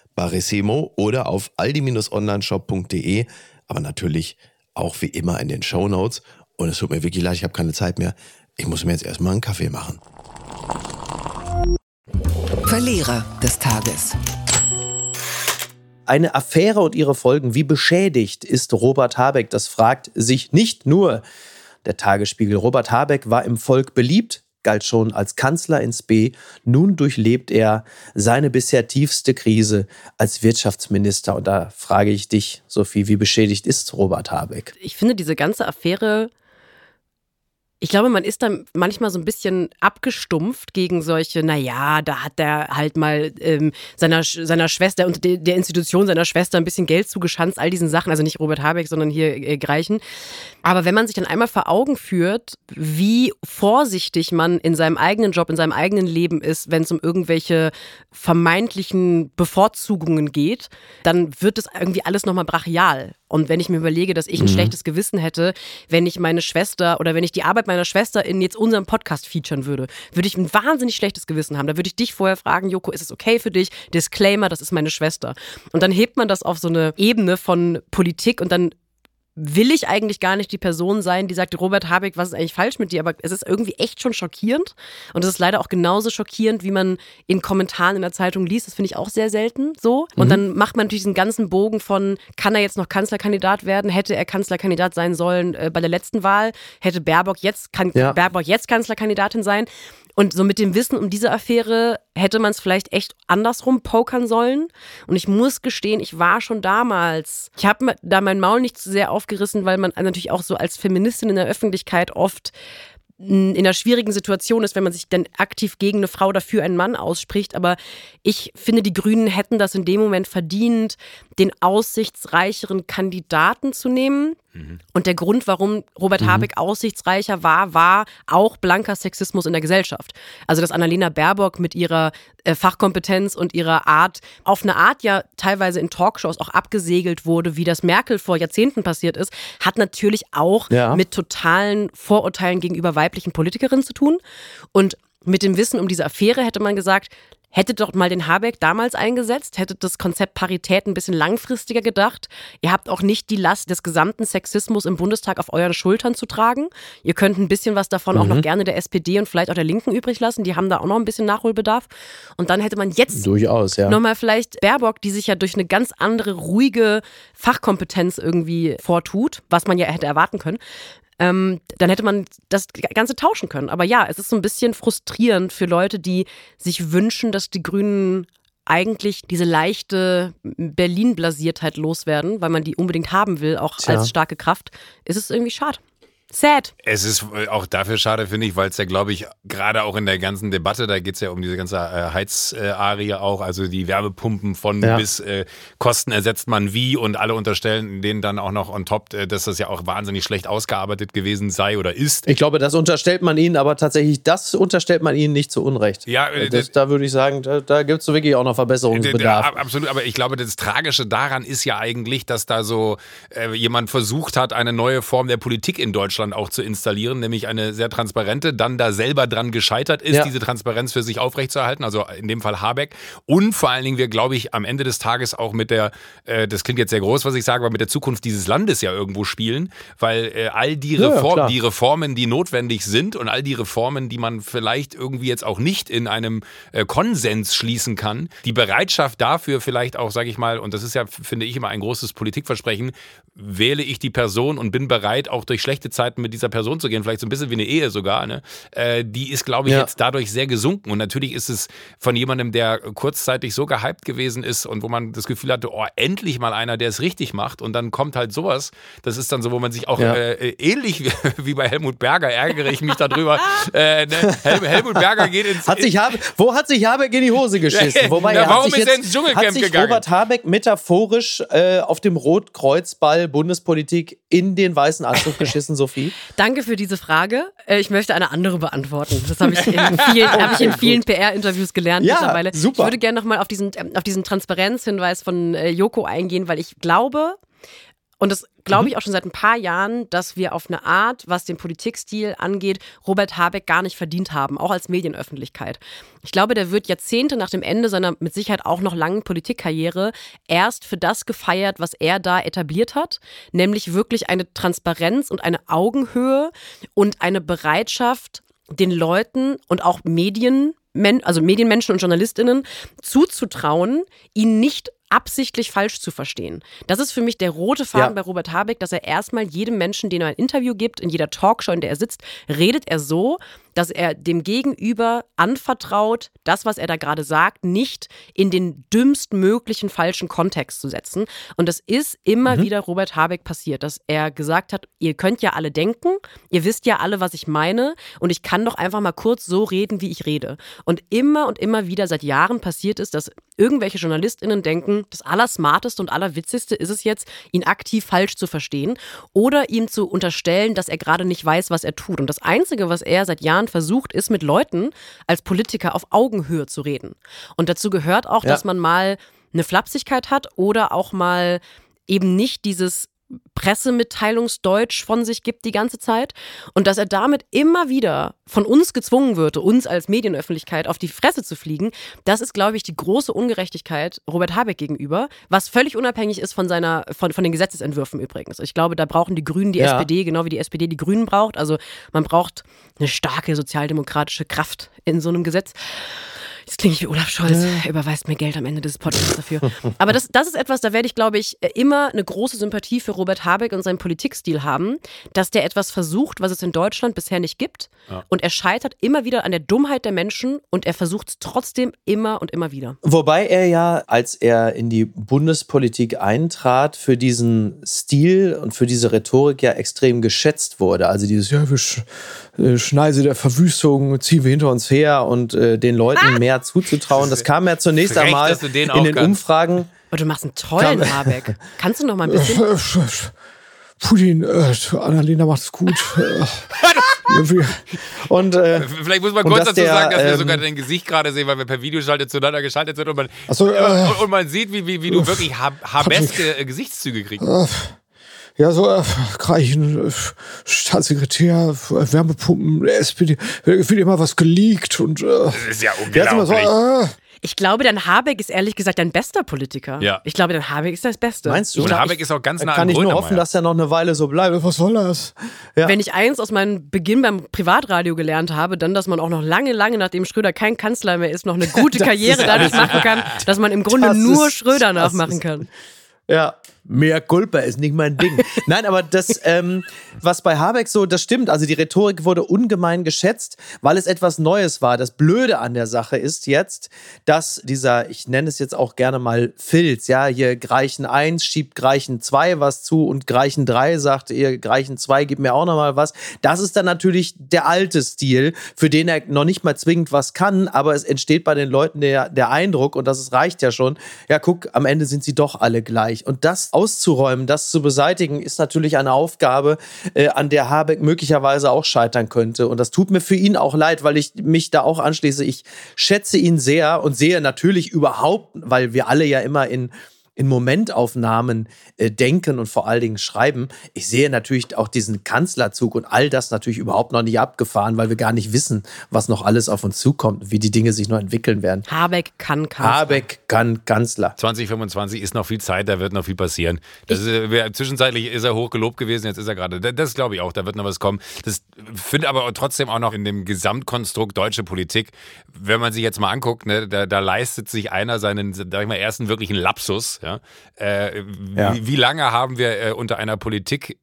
Barissimo oder auf aldi-onlineshop.de, aber natürlich auch wie immer in den Show Notes. Und es tut mir wirklich leid, ich habe keine Zeit mehr. Ich muss mir jetzt erstmal einen Kaffee machen. Verlierer des Tages. Eine Affäre und ihre Folgen. Wie beschädigt ist Robert Habeck? Das fragt sich nicht nur der Tagesspiegel. Robert Habeck war im Volk beliebt, galt schon als Kanzler ins B. Nun durchlebt er seine bisher tiefste Krise als Wirtschaftsminister. Und da frage ich dich, Sophie, wie beschädigt ist Robert Habeck? Ich finde diese ganze Affäre ich glaube, man ist dann manchmal so ein bisschen abgestumpft gegen solche, naja, da hat er halt mal ähm, seiner, seiner Schwester und de, der Institution seiner Schwester ein bisschen Geld zugeschanzt, all diesen Sachen, also nicht Robert Habeck, sondern hier äh, Greichen. Aber wenn man sich dann einmal vor Augen führt, wie vorsichtig man in seinem eigenen Job, in seinem eigenen Leben ist, wenn es um irgendwelche vermeintlichen Bevorzugungen geht, dann wird es irgendwie alles nochmal brachial. Und wenn ich mir überlege, dass ich ein mhm. schlechtes Gewissen hätte, wenn ich meine Schwester oder wenn ich die Arbeit meiner Schwester in jetzt unserem Podcast featuren würde, würde ich ein wahnsinnig schlechtes Gewissen haben. Da würde ich dich vorher fragen, Joko, ist es okay für dich? Disclaimer, das ist meine Schwester. Und dann hebt man das auf so eine Ebene von Politik und dann will ich eigentlich gar nicht die Person sein, die sagt, Robert Habeck, was ist eigentlich falsch mit dir? Aber es ist irgendwie echt schon schockierend. Und es ist leider auch genauso schockierend, wie man in Kommentaren in der Zeitung liest. Das finde ich auch sehr selten so. Und mhm. dann macht man natürlich diesen ganzen Bogen von, kann er jetzt noch Kanzlerkandidat werden? Hätte er Kanzlerkandidat sein sollen äh, bei der letzten Wahl? Hätte Baerbock jetzt, kann ja. Baerbock jetzt Kanzlerkandidatin sein? Und so mit dem Wissen um diese Affäre hätte man es vielleicht echt andersrum pokern sollen. Und ich muss gestehen, ich war schon damals, ich habe da mein Maul nicht zu sehr aufgerissen, weil man natürlich auch so als Feministin in der Öffentlichkeit oft in einer schwierigen Situation ist, wenn man sich dann aktiv gegen eine Frau oder für einen Mann ausspricht. Aber ich finde, die Grünen hätten das in dem Moment verdient, den aussichtsreicheren Kandidaten zu nehmen. Mhm. Und der Grund, warum Robert mhm. Habeck aussichtsreicher war, war auch blanker Sexismus in der Gesellschaft. Also, dass Annalena Baerbock mit ihrer äh, Fachkompetenz und ihrer Art auf eine Art ja teilweise in Talkshows auch abgesegelt wurde, wie das Merkel vor Jahrzehnten passiert ist, hat natürlich auch ja. mit totalen Vorurteilen gegenüber weiblichen Politikerinnen zu tun. Und mit dem Wissen um diese Affäre hätte man gesagt, Hättet doch mal den Habeck damals eingesetzt, hättet das Konzept Parität ein bisschen langfristiger gedacht. Ihr habt auch nicht die Last des gesamten Sexismus im Bundestag auf euren Schultern zu tragen. Ihr könnt ein bisschen was davon mhm. auch noch gerne der SPD und vielleicht auch der Linken übrig lassen. Die haben da auch noch ein bisschen Nachholbedarf. Und dann hätte man jetzt durchaus ja. nochmal vielleicht Baerbock, die sich ja durch eine ganz andere ruhige Fachkompetenz irgendwie vortut, was man ja hätte erwarten können, ähm, dann hätte man das Ganze tauschen können. Aber ja, es ist so ein bisschen frustrierend für Leute, die sich wünschen, dass die Grünen eigentlich diese leichte Berlin-Blasiertheit loswerden, weil man die unbedingt haben will, auch Tja. als starke Kraft, ist es irgendwie schade. Sad. Es ist äh, auch dafür schade, finde ich, weil es ja, glaube ich, gerade auch in der ganzen Debatte, da geht es ja um diese ganze äh, Heizarie auch, also die Wärmepumpen von Ja. bis äh, Kosten ersetzt man wie und alle unterstellen denen dann auch noch on top, äh, dass das ja auch wahnsinnig schlecht ausgearbeitet gewesen sei oder ist. Ich glaube, das unterstellt man ihnen, aber tatsächlich, das unterstellt man ihnen nicht zu Unrecht. Ja, äh, das, da würde ich sagen, da, da gibt es wirklich auch noch Verbesserungsbedarf. Absolut, aber ich glaube, das Tragische daran ist ja eigentlich, dass da so äh, jemand versucht hat, eine neue Form der Politik in Deutschland auch zu installieren, nämlich eine sehr transparente, dann da selber dran gescheitert ist, Ja. diese Transparenz für sich aufrechtzuerhalten, also in dem Fall Habeck. Und vor allen Dingen wir, glaube ich, am Ende des Tages auch mit der, äh, das klingt jetzt sehr groß, was ich sage, aber mit der Zukunft dieses Landes ja irgendwo spielen, weil äh, all die, Ja, ja, Reform, klar. die Reformen, die notwendig sind und all die Reformen, die man vielleicht irgendwie jetzt auch nicht in einem äh, Konsens schließen kann, die Bereitschaft dafür vielleicht auch, sage ich mal, und das ist ja, finde ich, immer ein großes Politikversprechen, wähle ich die Person und bin bereit, auch durch schlechte Zeiten mit dieser Person zu gehen, vielleicht so ein bisschen wie eine Ehe sogar, ne? äh, die ist, glaube ich, Ja. jetzt dadurch sehr gesunken. Und natürlich ist es von jemandem, der kurzzeitig so gehypt gewesen ist und wo man das Gefühl hatte, oh, endlich mal einer, der es richtig macht. Und dann kommt halt sowas. Das ist dann so, wo man sich auch Ja. äh, ähnlich wie, *laughs* wie bei Helmut Berger ärgere ich mich darüber. äh, ne? Hel Helmut Berger geht ins. Hat sich Habe, wo hat sich Habeck in die Hose geschissen? *laughs* Wobei, Na, warum ist er ins Dschungelcamp hat sich gegangen? Robert Habeck metaphorisch äh, auf dem Rotkreuzball Bundespolitik in den weißen Anzug geschissen, Sophie? Danke für diese Frage. Äh, Ich möchte eine andere beantworten. Das habe ich in *laughs* vielen, ich in vielen PR-Interviews gelernt Ja, mittlerweile. super. Ich würde gerne nochmal auf diesen, ähm, auf diesen Transparenzhinweis von äh, Joko eingehen, weil ich glaube, und das glaube ich auch schon seit ein paar Jahren, dass wir auf eine Art, was den Politikstil angeht, Robert Habeck gar nicht verdient haben, auch als Medienöffentlichkeit. Ich glaube, der wird Jahrzehnte nach dem Ende seiner mit Sicherheit auch noch langen Politikkarriere erst für das gefeiert, was er da etabliert hat, nämlich wirklich eine Transparenz und eine Augenhöhe und eine Bereitschaft, den Leuten und auch Medien, also Medienmenschen und JournalistInnen zuzutrauen, ihn nicht absichtlich falsch zu verstehen. Das ist für mich der rote Faden Ja. bei Robert Habeck, dass er erstmal jedem Menschen, den er ein Interview gibt, in jeder Talkshow, in der er sitzt, redet er so, dass er dem Gegenüber anvertraut, das, was er da gerade sagt, nicht in den dümmstmöglichen falschen Kontext zu setzen. Und das ist immer wieder Robert Habeck passiert, dass er gesagt hat, ihr könnt ja alle denken, ihr wisst ja alle, was ich meine und ich kann doch einfach mal kurz so reden, wie ich rede. Und immer und immer wieder seit Jahren passiert ist, dass irgendwelche JournalistInnen denken, das Allersmarteste und Allerwitzigste ist es jetzt, ihn aktiv falsch zu verstehen oder ihm zu unterstellen, dass er gerade nicht weiß, was er tut. Und das Einzige, was er seit Jahren versucht, ist mit Leuten als Politiker auf Augenhöhe zu reden. Und dazu gehört auch, Ja. dass man mal eine Flapsigkeit hat oder auch mal eben nicht dieses Pressemitteilungsdeutsch von sich gibt die ganze Zeit und dass er damit immer wieder von uns gezwungen wird, uns als Medienöffentlichkeit auf die Fresse zu fliegen, das ist, glaube ich, die große Ungerechtigkeit Robert Habeck gegenüber, was völlig unabhängig ist von seiner, von, von den Gesetzesentwürfen übrigens. Ich glaube, da brauchen die Grünen die Ja. SPD, genau wie die SPD die Grünen braucht. Also man braucht eine starke sozialdemokratische Kraft in so einem Gesetz. Jetzt klinge ich wie Olaf Scholz, überweist mir Geld am Ende des Podcasts dafür. Aber das, das ist etwas, da werde ich, glaube ich, immer eine große Sympathie für Robert Habeck und seinen Politikstil haben, dass der etwas versucht, was es in Deutschland bisher nicht gibt. Und er scheitert immer wieder an der Dummheit der Menschen und er versucht es trotzdem immer und immer wieder. Wobei er ja, als er in die Bundespolitik eintrat, für diesen Stil und für diese Rhetorik ja extrem geschätzt wurde. Also dieses, ja, wir sch äh, Schneise der Verwüstung ziehen wir hinter uns her und äh, den Leuten mehr zuzutrauen. Das kam ja zunächst Frech, einmal in den kannst. Umfragen. Aber du machst einen tollen Habeck. Kannst du noch mal ein bisschen? *laughs* Putin, äh, Annalena macht es gut. Äh, *laughs* und äh, Vielleicht muss man kurz dazu der, sagen, dass wir ähm, sogar dein Gesicht gerade sehen, weil wir per Videoschalte zueinander geschaltet sind und man, so, äh, und, und man sieht, wie, wie, wie du wirklich hab, habeske äh, Gesichtszüge kriegst. Ja, so äh, Greichen, äh, Staatssekretär, äh, Wärmepumpen, der SPD, wird immer was geleakt und äh, Das ist ja der ist immer so, unglaublich. äh, Ich glaube, dein Habeck ist ehrlich gesagt dein bester Politiker. Ja. Ich glaube, dein Habeck ist das Beste. Meinst du? Ich Und Habeck ist auch ganz nah kann an ich nur hoffen, dass er noch eine Weile so bleibt. was soll das? Ja. Wenn ich eins aus meinem Beginn beim Privatradio gelernt habe, dann, dass man auch noch lange, lange nachdem Schröder kein Kanzler mehr ist, noch eine *laughs* gute Karriere dadurch machen *laughs* kann, dass man im Grunde Das nur ist- Schröder nachmachen ist- kann. Ja, Mehr Culpa ist nicht mein Ding. *laughs* Nein, aber das, ähm, was bei Habeck so, das stimmt. Also die Rhetorik wurde ungemein geschätzt, weil es etwas Neues war. Das Blöde an der Sache ist jetzt, dass dieser, ich nenne es jetzt auch gerne mal Filz, ja, hier Greichen 1 schiebt Greichen 2 was zu und Greichen 3 sagt, ihr Greichen 2 gibt mir auch nochmal was. Das ist dann natürlich der alte Stil, für den er noch nicht mal zwingend was kann, aber es entsteht bei den Leuten der, der Eindruck, und das reicht ja schon, ja, guck, am Ende sind sie doch alle gleich. Und das auszuräumen, das zu beseitigen, ist natürlich eine Aufgabe, äh, an der Habeck möglicherweise auch scheitern könnte. Und das tut mir für ihn auch leid, weil ich mich da auch anschließe. Ich schätze ihn sehr und sehe natürlich überhaupt, weil wir alle ja immer in in Momentaufnahmen äh, denken und vor allen Dingen schreiben. Ich sehe natürlich auch diesen Kanzlerzug und all das natürlich überhaupt noch nicht abgefahren, weil wir gar nicht wissen, was noch alles auf uns zukommt, wie die Dinge sich noch entwickeln werden. Habeck kann Kanzler. Habeck kann Kanzler. 2025 ist noch viel Zeit, da wird noch viel passieren. Das ist, äh, zwischenzeitlich ist er hoch gelobt gewesen, jetzt ist er gerade. Das, das glaube ich auch, da wird noch was kommen. Das finde aber trotzdem auch noch in dem Gesamtkonstrukt deutsche Politik, wenn man sich jetzt mal anguckt, ne, da, da leistet sich einer seinen, sag ich mal, ersten wirklichen Lapsus ja? Äh, ja. Wie, wie, lange haben wir äh, unter einer Politik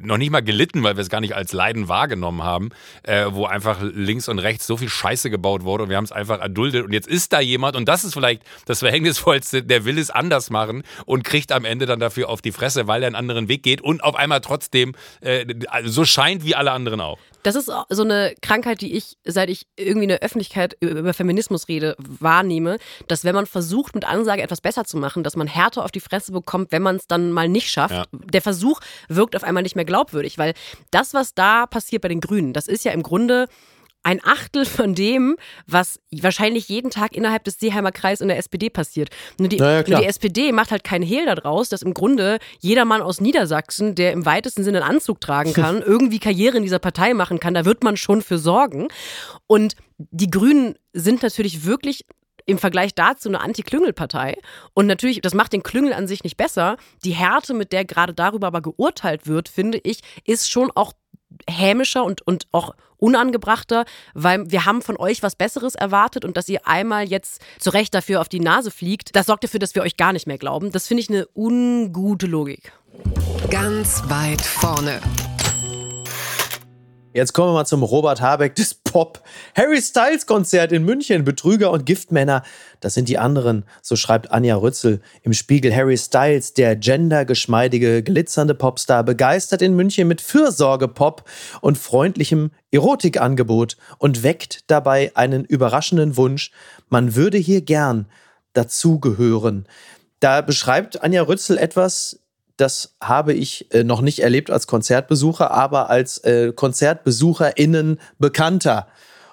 noch nicht mal gelitten, weil wir es gar nicht als Leiden wahrgenommen haben, äh, wo einfach links und rechts so viel Scheiße gebaut wurde und wir haben es einfach erduldet. Und jetzt ist da jemand, und das ist vielleicht das Verhängnisvollste, der will es anders machen und kriegt am Ende dann dafür auf die Fresse, weil er einen anderen Weg geht und auf einmal trotzdem äh, so scheint wie alle anderen auch. Das ist so eine Krankheit, die ich, seit ich irgendwie in der Öffentlichkeit über Feminismus rede, wahrnehme, dass wenn man versucht, mit Ansage etwas besser zu machen, dass man härter auf die Fresse bekommt, wenn man es dann mal nicht schafft. Ja. Der Versuch wirkt auf einmal nicht mehr glaubwürdig, weil das, was da passiert bei den Grünen, das ist ja im Grunde ein Achtel von dem, was wahrscheinlich jeden Tag innerhalb des Seeheimer Kreis in der SPD passiert. Nur die, ja, nur die SPD macht halt keinen Hehl daraus, dass im Grunde jeder Mann aus Niedersachsen, der im weitesten Sinne einen Anzug tragen *laughs* kann, irgendwie Karriere in dieser Partei machen kann. Da wird man schon für sorgen. Und die Grünen sind natürlich wirklich im Vergleich dazu eine Anti-Klüngel-Partei. Und natürlich, das macht den Klüngel an sich nicht besser. Die Härte, mit der gerade darüber aber geurteilt wird, finde ich, ist schon auch hämischer und, und auch unangebrachter, weil wir haben von euch was Besseres erwartet und dass ihr einmal jetzt zu Recht dafür auf die Nase fliegt, das sorgt dafür, dass wir euch gar nicht mehr glauben. Das finde ich eine ungute Logik. Ganz weit vorne. Jetzt kommen wir mal zum Robert Habeck des Pop. Harry Styles Konzert in München, Betrüger und Giftmänner. Das sind die anderen, so schreibt Anja Rützel im Spiegel. Harry Styles, der gendergeschmeidige, glitzernde Popstar, begeistert in München mit Fürsorge-Pop und freundlichem Erotikangebot und weckt dabei einen überraschenden Wunsch. Man würde hier gern dazugehören. Da beschreibt Anja Rützel etwas, das habe ich äh, noch nicht erlebt als Konzertbesucher, aber als äh, KonzertbesucherInnen bekannter.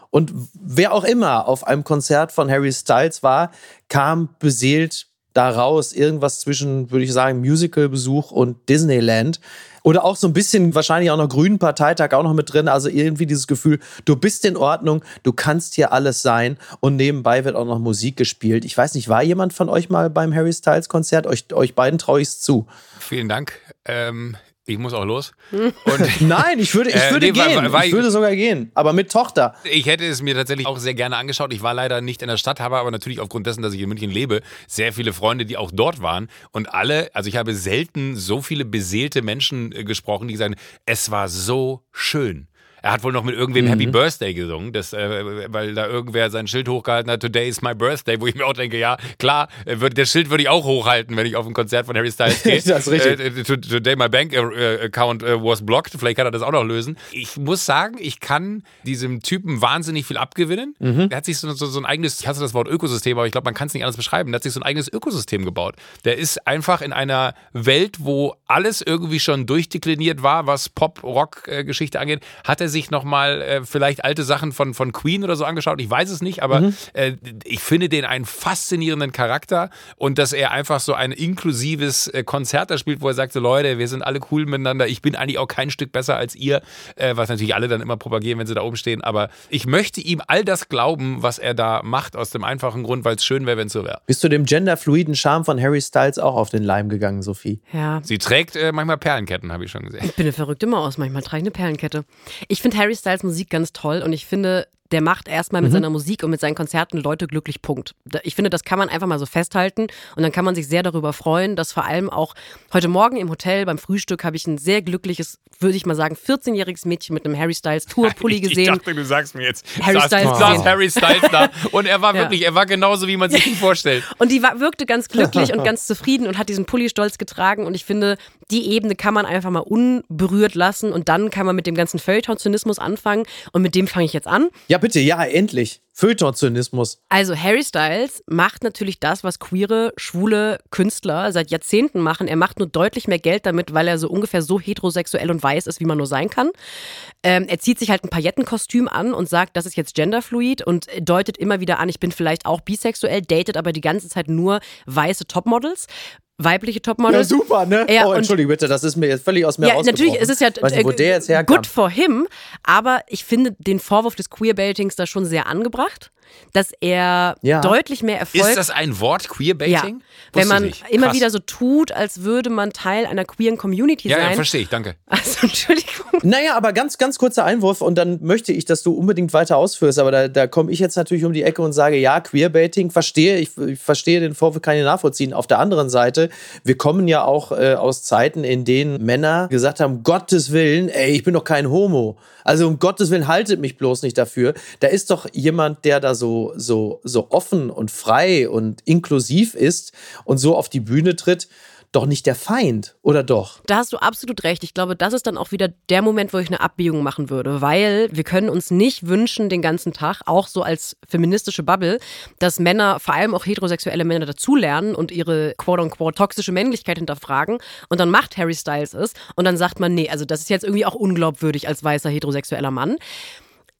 Und wer auch immer auf einem Konzert von Harry Styles war, kam beseelt daraus irgendwas zwischen, würde ich sagen, Musicalbesuch und Disneyland. Oder auch so ein bisschen wahrscheinlich auch noch Grünen Parteitag auch noch mit drin. Also irgendwie dieses Gefühl, du bist in Ordnung, du kannst hier alles sein und nebenbei wird auch noch Musik gespielt. Ich weiß nicht, war jemand von euch mal beim Harry Styles Konzert? Euch, euch beiden traue ich es zu. Vielen Dank. Ähm, ich muss auch los. *laughs* Und *laughs* Nein, ich würde, ich äh, würde äh, nee, gehen. War, war, ich würde sogar gehen, aber mit Tochter. Ich hätte es mir tatsächlich auch sehr gerne angeschaut. Ich war leider nicht in der Stadt, habe aber natürlich aufgrund dessen, dass ich in München lebe, sehr viele Freunde, die auch dort waren. Und alle, also ich habe selten so viele beseelte Menschen äh, gesprochen, die sagen, es war so schön. Er hat wohl noch mit irgendwem mhm. Happy Birthday gesungen, das, äh, weil da irgendwer sein Schild hochgehalten hat, Today is my birthday, wo ich mir auch denke, ja, klar, äh, würd, das Schild würde ich auch hochhalten, wenn ich auf ein Konzert von Harry Styles gehe. *laughs* das ist richtig. Äh, today my bank äh, account äh, was blocked, vielleicht kann er das auch noch lösen. Ich muss sagen, ich kann diesem Typen wahnsinnig viel abgewinnen. Mhm. Er hat sich so, so, so ein eigenes, ich hasse das Wort Ökosystem, aber ich glaube, man kann es nicht anders beschreiben. Er hat sich so ein eigenes Ökosystem gebaut. Der ist einfach in einer Welt, wo alles irgendwie schon durchdekliniert war, was Pop-Rock-Geschichte angeht, hat er sich nochmal äh, vielleicht alte Sachen von, von Queen oder so angeschaut. Ich weiß es nicht, aber mhm. äh, ich finde den einen faszinierenden Charakter und dass er einfach so ein inklusives äh, Konzert da spielt, wo er sagt, so Leute, wir sind alle cool miteinander. Ich bin eigentlich auch kein Stück besser als ihr, äh, was natürlich alle dann immer propagieren, wenn sie da oben stehen. Aber ich möchte ihm all das glauben, was er da macht, aus dem einfachen Grund, weil es schön wäre, wenn es so wäre. Bist du dem genderfluiden Charme von Harry Styles auch auf den Leim gegangen, Sophie? Ja. Sie trägt äh, manchmal Perlenketten, habe ich schon gesehen. Ich bin eine verrückte Maus, manchmal trage ich eine Perlenkette. Ich finde Harry Styles Musik ganz toll und ich finde, der macht erstmal mit seiner Musik und mit seinen Konzerten Leute glücklich, Punkt. Ich finde, das kann man einfach mal so festhalten und dann kann man sich sehr darüber freuen, dass vor allem auch heute Morgen im Hotel beim Frühstück habe ich ein sehr glückliches, würde ich mal sagen, 14-jähriges Mädchen mit einem Harry Styles Tourpulli Ich, *laughs* ich gesehen. dachte, du sagst mir jetzt. Harry saß, Styles saß. Harry Styles da *laughs* und er war Ja. wirklich, er war genauso, wie man sich ihn vorstellt. *laughs* Und die war, wirkte ganz glücklich und ganz zufrieden und hat diesen Pulli stolz getragen. Und ich finde, die Ebene kann man einfach mal unberührt lassen und dann kann man mit dem ganzen Feuilleton-Zynismus anfangen. Und mit dem fange ich jetzt an. Ja, bitte, ja, endlich. Feuilleton-Zynismus. Also Harry Styles macht natürlich das, was queere, schwule Künstler seit Jahrzehnten machen. Er macht nur deutlich mehr Geld damit, weil er so ungefähr so heterosexuell und weiß ist, wie man nur sein kann. Ähm, er zieht sich halt ein Paillettenkostüm an und sagt, das ist jetzt genderfluid und deutet immer wieder an, ich bin vielleicht auch bisexuell, datet aber die ganze Zeit nur weiße Topmodels. Weibliche Ja, Topmodels. super, ne? Ja, oh, entschuldige bitte, das ist mir jetzt völlig aus mir Ja, natürlich, es ist ja Weiß nicht, wo äh, der jetzt herkam. good for him, aber ich finde den Vorwurf des Queerbaitings da schon sehr angebracht, dass er Ja. deutlich mehr Erfolg Ist das ein Wort, ja, Queerbaiting? wenn Wusste man nicht. immer Krass. wieder so tut, als würde man Teil einer queeren Community Ja, ja, sein. verstehe ich, danke. also Entschuldigung. Naja, aber ganz, ganz kurzer Einwurf und dann möchte ich, dass du unbedingt weiter ausführst. Aber da, da komme ich jetzt natürlich um die Ecke und sage, ja, Queerbaiting, verstehe, ich, ich verstehe den Vorwurf, kann ich nachvollziehen. Auf der anderen Seite, wir kommen ja auch äh, aus Zeiten, in denen Männer gesagt haben, Gottes Willen, ey, ich bin doch kein Homo. Also um Gottes Willen, haltet mich bloß nicht dafür. Da ist doch jemand, der da so, so, so offen und frei und inklusiv ist und so auf die Bühne tritt, doch nicht der Feind, oder doch? Da hast du absolut recht. Ich glaube, das ist dann auch wieder der Moment, wo ich eine Abbiegung machen würde, weil wir können uns nicht wünschen den ganzen Tag, auch so als feministische Bubble, dass Männer, vor allem auch heterosexuelle Männer dazulernen und ihre quote-unquote toxische Männlichkeit hinterfragen und dann macht Harry Styles es und dann sagt man, nee, also das ist jetzt irgendwie auch unglaubwürdig als weißer heterosexueller Mann.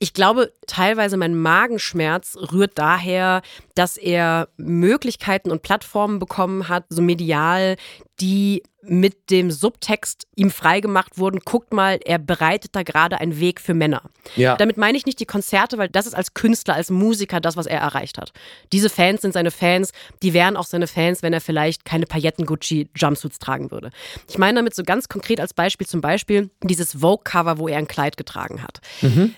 Ich glaube, teilweise mein Magenschmerz rührt daher, dass er Möglichkeiten und Plattformen bekommen hat, so medial, die mit dem Subtext ihm freigemacht wurden, guckt mal, er bereitet da gerade einen Weg für Männer. Ja. Damit meine ich nicht die Konzerte, weil das ist als Künstler, als Musiker das, was er erreicht hat. Diese Fans sind seine Fans, die wären auch seine Fans, wenn er vielleicht keine Pailletten-Gucci-Jumpsuits tragen würde. Ich meine damit so ganz konkret als Beispiel zum Beispiel dieses Vogue-Cover, wo er ein Kleid getragen hat.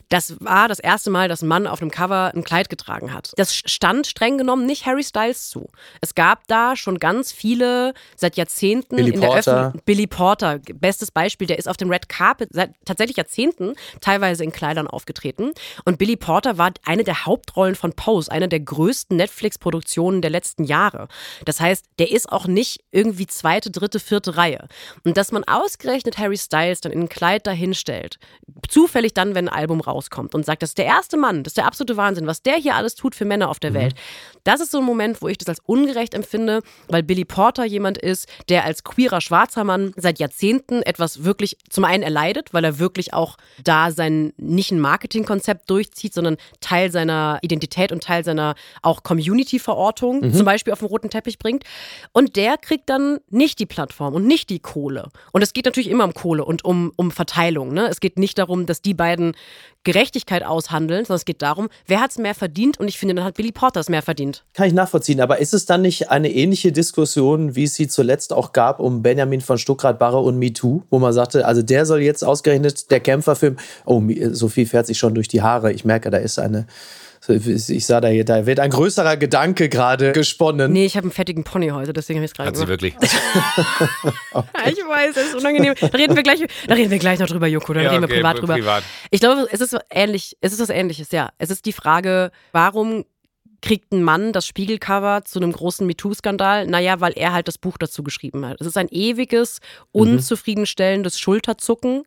Das war das erste Mal, dass ein Mann auf einem Cover ein Kleid getragen hat. Das stand streng genommen nicht Harry Styles zu. Es gab da schon ganz viele seit Jahrzehnten Billy in der Porter. Öffentlichkeit. Billy Porter, bestes Beispiel, der ist auf dem Red Carpet seit tatsächlich Jahrzehnten teilweise in Kleidern aufgetreten. Und Billy Porter war eine der Hauptrollen von Pose, eine der größten Netflix-Produktionen der letzten Jahre. Das heißt, der ist auch nicht irgendwie zweite, dritte, vierte Reihe. Und dass man ausgerechnet Harry Styles dann in ein Kleid dahinstellt, zufällig dann, wenn ein Album rauskommt und sagt, das ist der erste Mann, das ist der absolute Wahnsinn, was der hier alles tut für Männer auf der Welt. Das ist so ein Moment, wo ich das als ungerecht empfinde, weil Billy Porter jemand ist, der als queerer schwarzer Mann seit Jahrzehnten etwas wirklich zum einen erleidet, weil er wirklich auch da sein nicht ein Marketingkonzept durchzieht, sondern Teil seiner Identität und Teil seiner auch Community-Verortung zum Beispiel auf den roten Teppich bringt. Und der kriegt dann nicht die Plattform und nicht die Kohle. Und es geht natürlich immer um Kohle und um, um Verteilung. Ne? Es geht nicht darum, dass die beiden Gerechtigkeit aushandeln, sondern es geht darum, wer hat es mehr verdient und ich finde, dann hat Billy Porter es mehr verdient. Kann ich nachvollziehen, aber ist es dann nicht eine ähnliche Diskussion, wie es sie zuletzt auch gab um Benjamin von Stuckrad-Barre und MeToo, wo man sagte, also der soll jetzt ausgerechnet der Kämpferfilm, oh, Sophie fährt sich schon durch die Haare, ich merke, da ist eine, ich sah da, hier, da wird ein größerer Gedanke gerade gesponnen. Nee, ich habe einen fettigen Pony heute, deswegen habe ich es gerade Hat sie gemacht. wirklich. *laughs* Ich weiß, es ist unangenehm. Da reden wir gleich, da reden wir gleich noch drüber, Joko. Da Ja, reden wir okay, privat pri- drüber. privat. Ich glaube, es ist so ähnlich. Es ist was Ähnliches, ja. Es ist die Frage, warum kriegt ein Mann das Spiegelcover zu einem großen MeToo-Skandal? Naja, weil er halt das Buch dazu geschrieben hat. Es ist ein ewiges, unzufriedenstellendes Schulterzucken,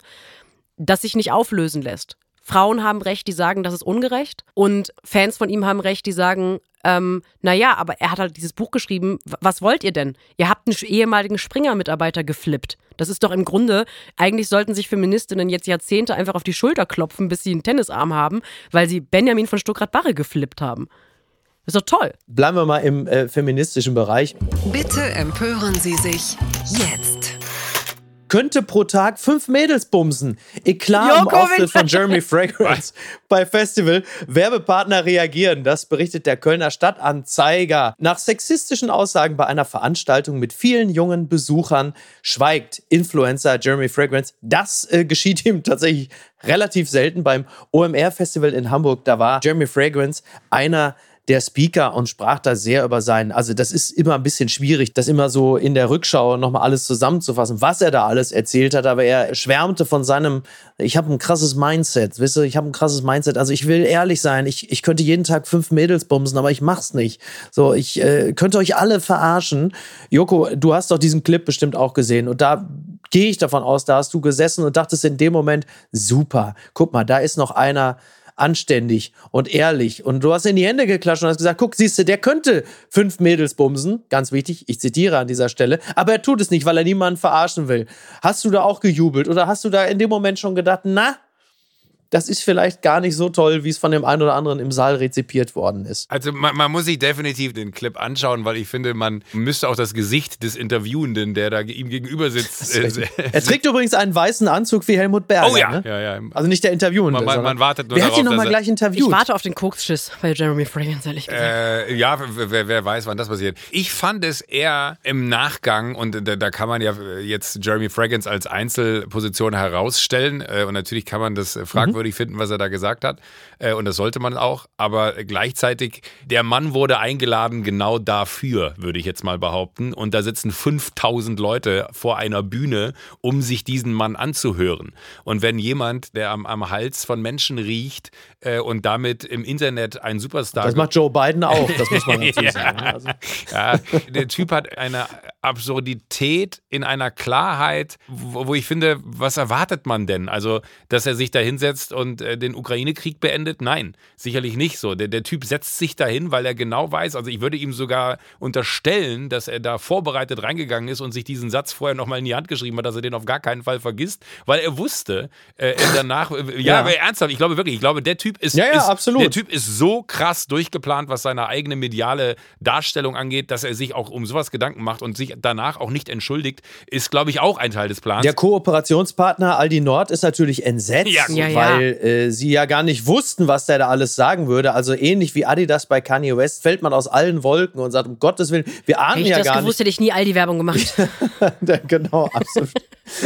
das sich nicht auflösen lässt. Frauen haben Recht, die sagen, das ist ungerecht. Und Fans von ihm haben Recht, die sagen, ähm, naja, aber er hat halt dieses Buch geschrieben. Was wollt ihr denn? Ihr habt einen ehemaligen Springer-Mitarbeiter geflippt. Das ist doch im Grunde, eigentlich sollten sich Feministinnen jetzt Jahrzehnte einfach auf die Schulter klopfen, bis sie einen Tennisarm haben, weil sie Benjamin von Stuckrad-Barre geflippt haben. Ist doch toll. Bleiben wir mal im äh, feministischen Bereich. Bitte empören Sie sich jetzt. könnte pro Tag fünf Mädels bumsen. Eklat im Auftritt von. Jeremy Fragrance *laughs* bei Festival. Werbepartner reagieren. Das berichtet der Kölner Stadtanzeiger. Nach sexistischen Aussagen bei einer Veranstaltung mit vielen jungen Besuchern schweigt Influencer Jeremy Fragrance. Das äh, geschieht ihm tatsächlich relativ selten beim OMR-Festival in Hamburg. Da war Jeremy Fragrance einer der Speaker und sprach da sehr über seinen, also das ist immer ein bisschen schwierig, das immer so in der Rückschau nochmal alles zusammenzufassen, was er da alles erzählt hat, aber er schwärmte von seinem, ich habe ein krasses Mindset, wisst ihr, ich habe ein krasses Mindset, also ich will ehrlich sein, ich, ich könnte jeden Tag fünf Mädels bumsen, aber ich mach's nicht. So, ich äh, könnte euch alle verarschen. Joko, du hast doch diesen Clip bestimmt auch gesehen und da gehe ich davon aus, da hast du gesessen und dachtest in dem Moment, super, guck mal, da ist noch einer, anständig und ehrlich. Und du hast in die Hände geklatscht und hast gesagt, guck, siehst du, der könnte fünf Mädels bumsen. Ganz wichtig, ich zitiere an dieser Stelle. Aber er tut es nicht, weil er niemanden verarschen will. Hast du da auch gejubelt oder hast du da in dem Moment schon gedacht, na, das ist vielleicht gar nicht so toll, wie es von dem einen oder anderen im Saal rezipiert worden ist. Also man, man muss sich definitiv den Clip anschauen, weil ich finde, man müsste auch das Gesicht des Interviewenden, der da ihm gegenüber sitzt. Äh, *laughs* er trägt übrigens einen weißen Anzug wie Helmut Berger. Oh ja. ne? ja, ja. Also nicht der Interviewende. Man- man- man wartet nur Wer hat darauf, ihn nochmal gleich interviewt? Ich warte auf den Koksschiss bei Jeremy Fragrance, ehrlich gesagt. Äh, ja, wer, wer weiß, wann das passiert. Ich fand es eher im Nachgang, und da, da kann man ja jetzt Jeremy Fragrance als Einzelposition herausstellen. Äh, und natürlich kann man das äh, fragwürdig finden, was er da gesagt hat. Äh, und das sollte man auch. Aber gleichzeitig, der Mann wurde eingeladen genau dafür, würde ich jetzt mal behaupten. Und da sitzen 5000 Leute vor einer Bühne, um sich diesen Mann anzuhören. Und wenn jemand, der am, am Hals von Menschen riecht äh, und damit im Internet ein Superstar Das macht Joe Biden auch, das muss man dazu *laughs* sagen. Also, ja, der Typ hat eine Absurdität in einer Klarheit, wo, wo ich finde, was erwartet man denn? Also, dass er sich da hinsetzt und äh, den Ukraine-Krieg beendet? Nein, sicherlich nicht so. Der, der Typ setzt sich dahin, weil er genau weiß, also ich würde ihm sogar unterstellen, dass er da vorbereitet reingegangen ist und sich diesen Satz vorher nochmal in die Hand geschrieben hat, dass er den auf gar keinen Fall vergisst, weil er wusste, äh, er danach, äh, ja, Ja. aber ernsthaft, ich glaube wirklich, ich glaube, der Typ ist, Ja, ja, ist absolut. der Typ ist so krass durchgeplant, was seine eigene mediale Darstellung angeht, dass er sich auch um sowas Gedanken macht und sich danach auch nicht entschuldigt, ist, glaube ich, auch ein Teil des Plans. Der Kooperationspartner Aldi Nord ist natürlich entsetzt, Ja, gut. Ja, ja. weil äh, sie ja gar nicht wussten, was der da alles sagen würde. Also ähnlich wie Adidas bei Kanye West fällt man aus allen Wolken und sagt, um Gottes Willen, wir ahnen Hätte ich ja das gar gewusst, hätte ich nie all die Werbung gemacht. *laughs* nicht. genau, absolut.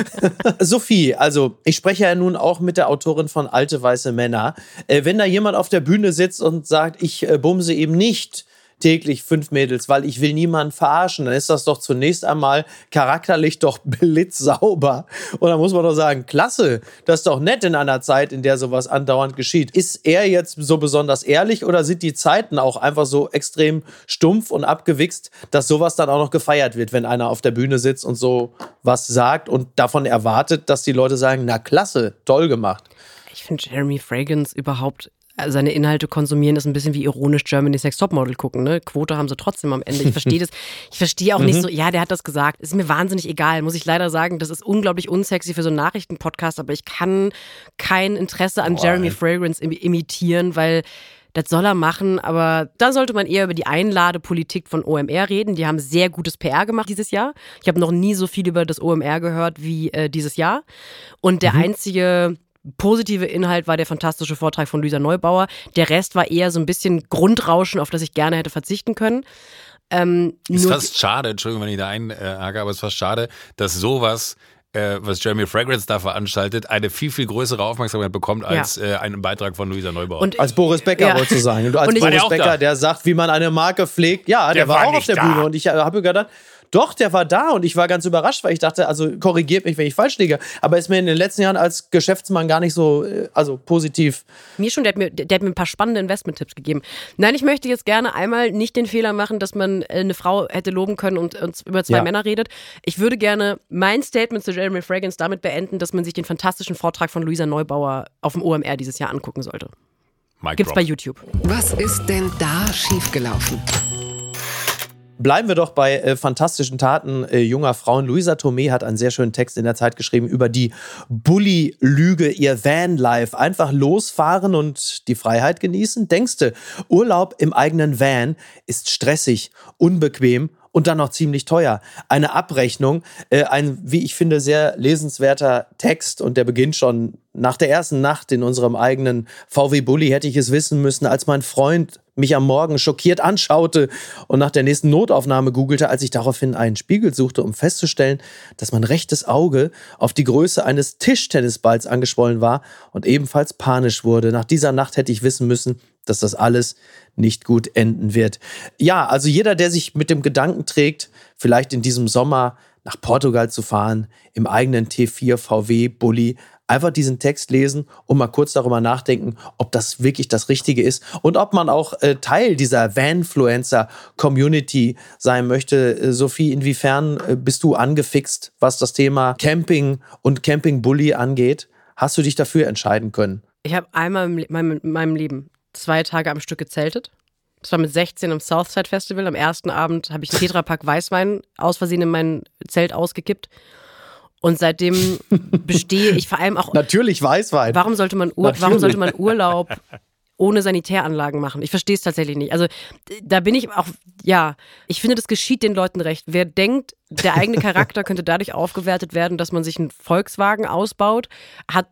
*laughs* Sophie, also ich spreche ja nun auch mit der Autorin von Alte Weiße Männer. Äh, wenn da jemand auf der Bühne sitzt und sagt, ich äh, bumse eben nicht täglich fünf Mädels, weil ich will niemanden verarschen, dann ist das doch zunächst einmal charakterlich doch *laughs* blitzsauber. Und da muss man doch sagen, klasse, das ist doch nett in einer Zeit, in der sowas andauernd geschieht. Ist er jetzt so besonders ehrlich oder sind die Zeiten auch einfach so extrem stumpf und abgewichst, dass sowas dann auch noch gefeiert wird, wenn einer auf der Bühne sitzt und so was sagt und davon erwartet, dass die Leute sagen, na klasse, toll gemacht. Ich finde Jeremy Fragrance überhaupt, seine Inhalte konsumieren, ist ein bisschen wie ironisch Germany's Next Topmodel gucken. Ne? Quote haben sie trotzdem am Ende. Ich verstehe *laughs* das. Ich verstehe auch Mhm. nicht so, ja, der hat das gesagt. Ist mir wahnsinnig egal, muss ich leider sagen. Das ist unglaublich unsexy für so einen Nachrichtenpodcast, aber ich kann kein Interesse an Jeremy Fragrance im imitieren, weil das soll er machen, aber da sollte man eher über die Einladepolitik von OMR reden. Die haben sehr gutes PR gemacht dieses Jahr. Ich habe noch nie so viel über das OMR gehört wie äh, dieses Jahr. Und der einzige positive Inhalt war der fantastische Vortrag von Luisa Neubauer. Der Rest war eher so ein bisschen Grundrauschen, auf das ich gerne hätte verzichten können. Ähm, ist fast schade, Entschuldigung, wenn ich da einhake, aber es ist fast schade, dass sowas, äh, was Jeremy Fragrance da veranstaltet, eine viel, viel größere Aufmerksamkeit bekommt als äh, ein Beitrag von Luisa Neubauer. und Als Boris Becker Ja. wolltest du sagen. Und als Und Boris Becker, da? der sagt, wie man eine Marke pflegt. Ja, der, Der war, war auch auf der da. Bühne. Und ich habe gedacht, doch, der war da und ich war ganz überrascht, weil ich dachte, also korrigiert mich, wenn ich falsch liege. Aber ist mir in den letzten Jahren als Geschäftsmann gar nicht so, äh, also positiv. Mir schon, der hat mir, der hat mir ein paar spannende Investment-Tipps gegeben. Nein, ich möchte jetzt gerne einmal nicht den Fehler machen, dass man äh, eine Frau hätte loben können und, und über zwei Ja. Männer redet. Ich würde gerne mein Statement zu Jeremy Fragrance damit beenden, dass man sich den fantastischen Vortrag von Luisa Neubauer auf dem OMR dieses Jahr angucken sollte. Mic Gibt's drop. bei YouTube. Was ist denn da schiefgelaufen? Bleiben wir doch bei äh, fantastischen Taten äh, junger Frauen. Luisa Tomei hat einen sehr schönen Text in der Zeit geschrieben über die Bully-Lüge, ihr Vanlife. Einfach losfahren und die Freiheit genießen. Denkste, Urlaub im eigenen Van ist stressig, unbequem und dann noch ziemlich teuer. Eine Abrechnung, äh, ein, wie ich finde, sehr lesenswerter Text und der beginnt schon nach der ersten Nacht in unserem eigenen VW Bulli hätte ich es wissen müssen, als mein Freund mich am Morgen schockiert anschaute und nach der nächsten Notaufnahme googelte, als ich daraufhin einen Spiegel suchte, um festzustellen, dass mein rechtes Auge auf die Größe eines Tischtennisballs angeschwollen war und ebenfalls panisch wurde. Nach dieser Nacht hätte ich wissen müssen, dass das alles nicht gut enden wird. Ja, also jeder, der sich mit dem Gedanken trägt, vielleicht in diesem Sommer nach Portugal zu fahren, im eigenen T4 VW Bulli, einfach diesen Text lesen und mal kurz darüber nachdenken, ob das wirklich das Richtige ist und ob man auch äh, Teil dieser Vanfluencer-Community sein möchte. Äh, Sophie, inwiefern äh, bist du angefixt, was das Thema Camping und Camping-Bully angeht? Hast du dich dafür entscheiden können? Ich habe einmal in meinem Leben zwei Tage am Stück gezeltet. Das war mit 16 am Southside Festival. Am ersten Abend habe ich einen Tetrapack Weißwein aus Versehen in mein Zelt ausgekippt. Und seitdem *laughs* bestehe ich vor allem auch. Natürlich Weißwein. Warum sollte man, Ur warum sollte man Urlaub ohne Sanitäranlagen machen? Ich verstehe es tatsächlich nicht. Also da bin ich auch, ja, ich finde, das geschieht den Leuten recht. Wer denkt, der eigene Charakter könnte dadurch aufgewertet werden, dass man sich einen Volkswagen ausbaut, hat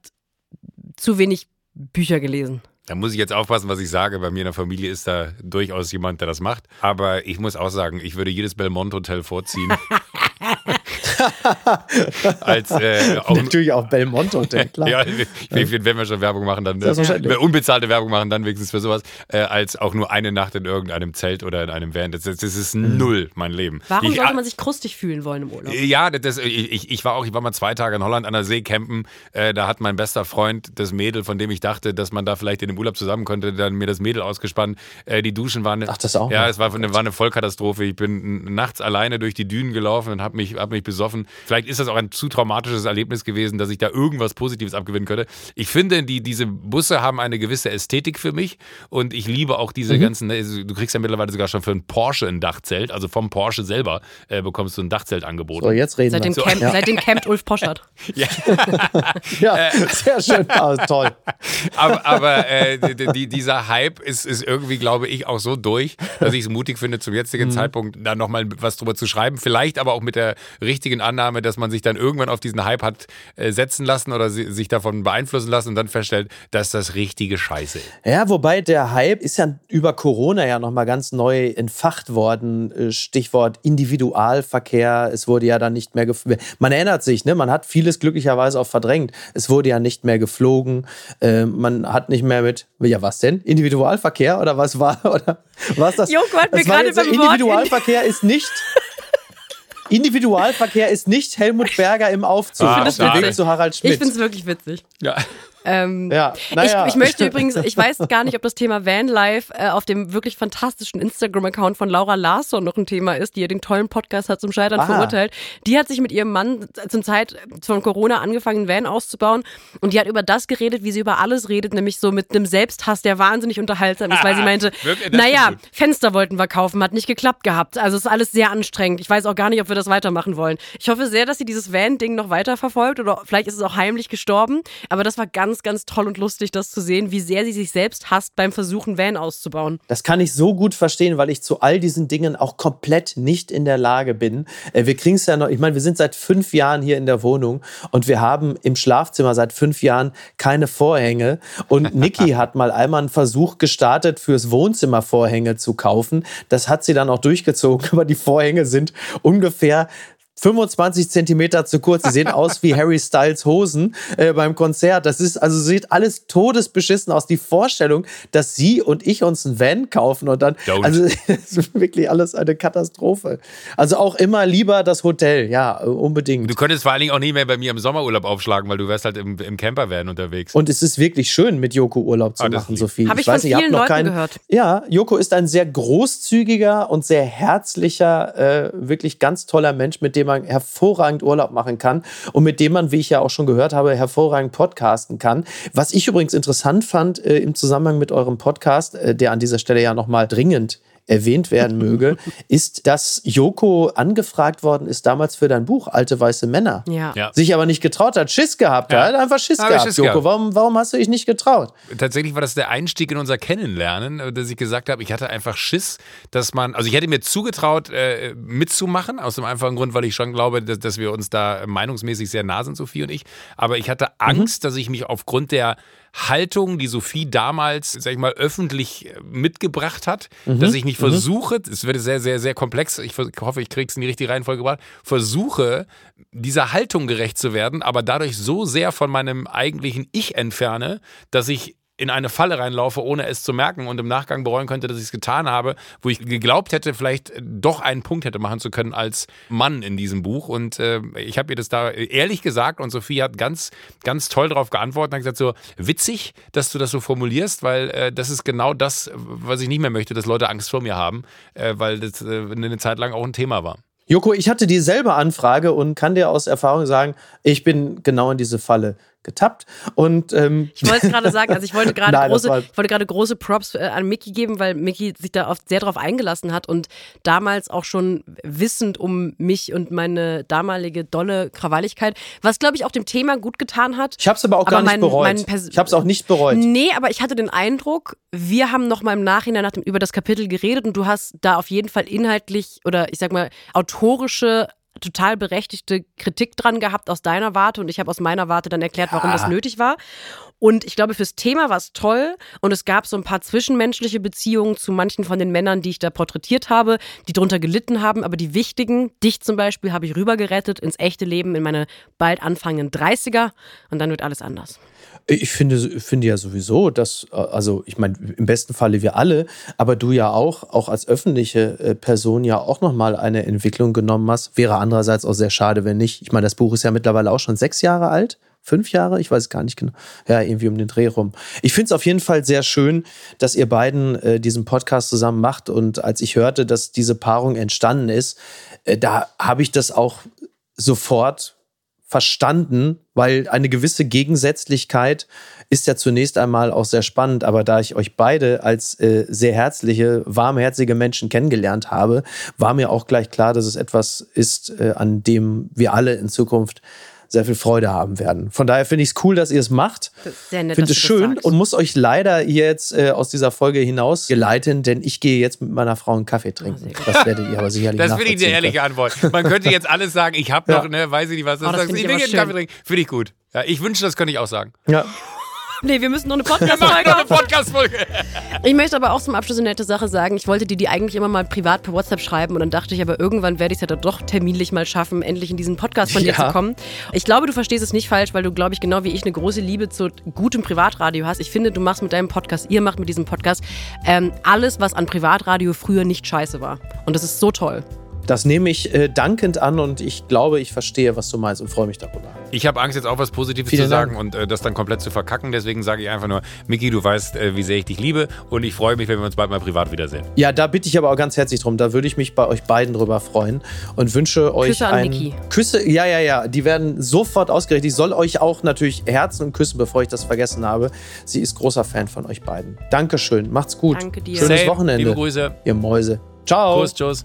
zu wenig Bücher gelesen. Da muss ich jetzt aufpassen, was ich sage. Bei mir in der Familie ist da durchaus jemand, der das macht. Aber ich muss auch sagen, ich würde jedes Belmont Hotel vorziehen. *laughs* *laughs* Als, äh, *laughs* auch, Natürlich auch Belmont Hotel, *laughs* klar. ja, wenn wir schon Werbung machen, dann äh, unbezahlte Werbung machen, dann wenigstens für sowas, äh, als auch nur eine Nacht in irgendeinem Zelt oder in einem Van. Das, das ist mhm. null mein Leben. Warum ich, sollte man sich krustig fühlen wollen im Urlaub? Ja, das, ich, ich war auch, ich war mal zwei Tage in Holland an der See campen. Äh, da hat mein bester Freund das Mädel, von dem ich dachte, dass man da vielleicht in dem Urlaub zusammen konnte, dann mir das Mädel ausgespannt. Äh, die Duschen waren. Ach, das auch? Ja, noch? es war eine, war eine Vollkatastrophe. Ich bin nachts alleine durch die Dünen gelaufen und habe mich, hab mich besoffen. Vielleicht ist das auch ein zu traumatisches Erlebnis gewesen, dass ich da irgendwas Positives abgewinnen könnte. Ich finde, die, diese Busse haben eine gewisse Ästhetik für mich und ich liebe auch diese mhm. ganzen. Also du kriegst ja mittlerweile sogar schon für einen Porsche ein Dachzelt. Also vom Porsche selber äh, bekommst du ein Dachzelt angeboten. So, jetzt reden seit wir. Dem Camp, ja. Seitdem campt Ulf Poschert. *laughs* ja. *laughs* ja, sehr schön. Oh, toll. Aber, aber äh, die, dieser Hype ist, ist irgendwie, glaube ich, auch so durch, dass ich es mutig finde, zum jetzigen mhm. Zeitpunkt da nochmal was drüber zu schreiben. Vielleicht aber auch mit der richtigen Annahme, dass man sich dann irgendwann auf diesen Hype hat äh, setzen lassen oder sich davon beeinflussen lassen und dann feststellt, dass das richtige Scheiße ist. Ja, wobei der Hype ist ja über Corona ja nochmal ganz neu entfacht worden. Äh, Stichwort Individualverkehr. Es wurde ja dann nicht mehr geflogen. Man erinnert sich, ne? man hat vieles glücklicherweise auch verdrängt. Es wurde ja nicht mehr geflogen. Äh, man hat nicht mehr mit, ja was denn? Individualverkehr oder was war? *laughs* Oder was das? Joko hat mir gerade beim Individualverkehr ist nicht *laughs* Individualverkehr ist nicht Helmut Berger im Aufzug ah, auf dem Weg zu Harald Schmidt. Ich finde es wirklich witzig. Ja. Ähm, ja, naja. ich, ich, möchte *laughs* übrigens, ich weiß gar nicht, ob das Thema Vanlife äh, auf dem wirklich fantastischen Instagram-Account von Laura Larsson noch ein Thema ist, die ja den tollen Podcast hat zum Scheitern Aha. verurteilt. Die hat sich mit ihrem Mann zum Zeit von Corona angefangen, einen Van auszubauen und die hat über das geredet, wie sie über alles redet, nämlich so mit einem Selbsthass, der wahnsinnig unterhaltsam ist, weil sie meinte, naja, Fenster wollten wir kaufen, hat nicht geklappt gehabt. Also ist alles sehr anstrengend. Ich weiß auch gar nicht, ob wir das weitermachen wollen. Ich hoffe sehr, dass sie dieses Van-Ding noch weiterverfolgt oder vielleicht ist es auch heimlich gestorben, aber das war ganz ganz, ganz toll und lustig, das zu sehen, wie sehr sie sich selbst hasst beim Versuchen, Van auszubauen. Das kann ich so gut verstehen, weil ich zu all diesen Dingen auch komplett nicht in der Lage bin. Äh, wir kriegen es ja noch, ich meine, wir sind seit fünf Jahren hier in der Wohnung und wir haben im Schlafzimmer seit fünf Jahren keine Vorhänge. Und *laughs* Niki hat mal einmal einen Versuch gestartet, fürs Wohnzimmer Vorhänge zu kaufen. Das hat sie dann auch durchgezogen, *laughs* aber die Vorhänge sind ungefähr 25 Zentimeter zu kurz. Sie sehen aus wie Harry Styles Hosen äh, beim Konzert. Das ist, also sieht alles todesbeschissen aus. Die Vorstellung, dass sie und ich uns ein Van kaufen und dann, Don't. also *laughs* das ist wirklich alles eine Katastrophe. Also auch immer lieber das Hotel, ja, unbedingt. Du könntest vor allen Dingen auch nie mehr bei mir im Sommerurlaub aufschlagen, weil du wärst halt im, im Campervan unterwegs. Und es ist wirklich schön, mit Joko Urlaub zu ah, machen, Sophie. Habe ich, ich weiß, von vielen Leuten keinen, gehört. Ja, Joko ist ein sehr großzügiger und sehr herzlicher, äh, wirklich ganz toller Mensch, mit dem man hervorragend Urlaub machen kann und mit dem man, wie ich ja auch schon gehört habe, hervorragend podcasten kann. Was ich übrigens interessant fand äh, im Zusammenhang mit eurem Podcast, äh, der an dieser Stelle ja nochmal dringend erwähnt werden *laughs* möge, ist, dass Joko angefragt worden ist damals für dein Buch Alte weiße Männer. Ja. Ja. Sich aber nicht getraut hat, Schiss gehabt Ja. hat, einfach Schiss Habe gehabt. Schiss Joko, gehabt. warum, warum hast du dich nicht getraut? Tatsächlich war das der Einstieg in unser Kennenlernen, äh, dass ich gesagt habe, ich hatte einfach Schiss, dass man, also ich hätte mir zugetraut, äh, mitzumachen, aus dem einfachen Grund, weil ich schon glaube, dass, dass wir uns da meinungsmäßig sehr nah sind, Sophie und ich. Aber ich hatte Angst, dass ich mich aufgrund der Haltung, die Sophie damals, sag ich mal, öffentlich äh, mitgebracht hat, dass ich mich versuche, es wird sehr, sehr, sehr komplex, ich hoffe, ich kriege es in die richtige Reihenfolge gebracht, versuche, dieser Haltung gerecht zu werden, aber dadurch so sehr von meinem eigentlichen Ich entferne, dass ich in eine Falle reinlaufe, ohne es zu merken und im Nachgang bereuen könnte, dass ich es getan habe, wo ich geglaubt hätte, vielleicht doch einen Punkt hätte machen zu können als Mann in diesem Buch. Und äh, ich habe ihr das da ehrlich gesagt und Sophie hat ganz, ganz toll darauf geantwortet und hat gesagt, so witzig, dass du das so formulierst, weil äh, das ist genau das, was ich nicht mehr möchte, dass Leute Angst vor mir haben, äh, weil das äh, eine Zeit lang auch ein Thema war. Joko, ich hatte dieselbe Anfrage und kann dir aus Erfahrung sagen, ich bin genau in diese Falle getappt. Und ähm, Ich wollte gerade sagen, also ich wollte *laughs* gerade große, war- ich wollte gerade große Props äh, an Mickey geben, weil Mickey sich da oft sehr drauf eingelassen hat und damals auch schon wissend um mich und meine damalige dolle Krawalligkeit, was glaube ich auch dem Thema gut getan hat. ich habe es aber auch Aber gar nicht mein- bereut. mein Pers- ich habe es auch nicht bereut. Nee, aber ich hatte den Eindruck, wir haben noch mal im Nachhinein nach dem, über das Kapitel geredet und du hast da auf jeden Fall inhaltlich oder ich sag mal autorische total berechtigte Kritik dran gehabt aus deiner Warte und ich habe aus meiner Warte dann erklärt, warum das nötig war. Und ich glaube, fürs Thema war es toll und es gab so ein paar zwischenmenschliche Beziehungen zu manchen von den Männern, die ich da porträtiert habe, die drunter gelitten haben, aber die wichtigen, dich zum Beispiel, habe ich rübergerettet ins echte Leben, in meine bald anfangenden 30er und dann wird alles anders. Ich finde, finde ja sowieso, dass, äh, also ich meine, im besten Falle wir alle, aber du ja auch, auch als öffentliche äh, Person ja auch nochmal eine Entwicklung genommen hast. Wäre andererseits auch sehr schade, wenn nicht. Ich meine, das Buch ist ja mittlerweile auch schon sechs Jahre alt. Fünf Jahre? Ich weiß gar nicht genau. Ja, irgendwie um den Dreh rum. Ich finde es auf jeden Fall sehr schön, dass ihr beiden äh, diesen Podcast zusammen macht. Und als ich hörte, dass diese Paarung entstanden ist, äh, da habe ich das auch sofort verstanden, weil eine gewisse Gegensätzlichkeit ist ja zunächst einmal auch sehr spannend, aber da ich euch beide als äh, sehr herzliche, warmherzige Menschen kennengelernt habe, war mir auch gleich klar, dass es etwas ist, äh, an dem wir alle in Zukunft sehr viel Freude haben werden. Von daher finde ich es cool, dass ihr es macht. Das ist sehr nett, Finde es das schön und muss euch leider jetzt äh, aus dieser Folge hinaus geleiten, denn ich gehe jetzt mit meiner Frau einen Kaffee trinken. Das werdet ihr aber sicherlich Das finde ich eine ehrliche Antwort. Man könnte jetzt alles sagen, ich habe noch, ne, weiß ich nicht was. Oh, das sagst, finde ich ich will einen Kaffee trinken. Finde ich gut. Ja, ich wünsche, das könnte ich auch sagen. Ja. *laughs* Nee, wir müssen noch eine Podcast-Folge noch eine Podcast-Folge. Ich möchte aber auch zum Abschluss eine nette Sache sagen. Ich wollte dir die eigentlich immer mal privat per WhatsApp schreiben und dann dachte ich, aber irgendwann werde ich es ja doch terminlich mal schaffen, endlich in diesen Podcast von dir Ja. zu kommen. Ich glaube, du verstehst es nicht falsch, weil du, glaube ich, genau wie ich eine große Liebe zu gutem Privatradio hast. Ich finde, du machst mit deinem Podcast, ihr macht mit diesem Podcast ähm, alles, was an Privatradio früher nicht scheiße war. Und das ist so toll. Das nehme ich äh, dankend an und ich glaube, ich verstehe, was du meinst und freue mich darüber. Ich habe Angst, jetzt auch was Positives Vielen zu sagen Dank. und äh, das dann komplett zu verkacken. Deswegen sage ich einfach nur, Miki, du weißt, äh, wie sehr ich dich liebe und ich freue mich, wenn wir uns bald mal privat wiedersehen. Ja, da bitte ich aber auch ganz herzlich drum. Da würde ich mich bei euch beiden drüber freuen und wünsche euch Küsse an Niki. Küsse. Ja, ja, ja. Die werden sofort ausgerichtet. Ich soll euch auch natürlich Herzen und küssen, bevor ich das vergessen habe. Sie ist großer Fan von euch beiden. Dankeschön. Macht's gut. Danke dir. Schönes Same. Wochenende. Liebe Grüße. Ihr Mäuse. Ciao. Kuss, tschüss.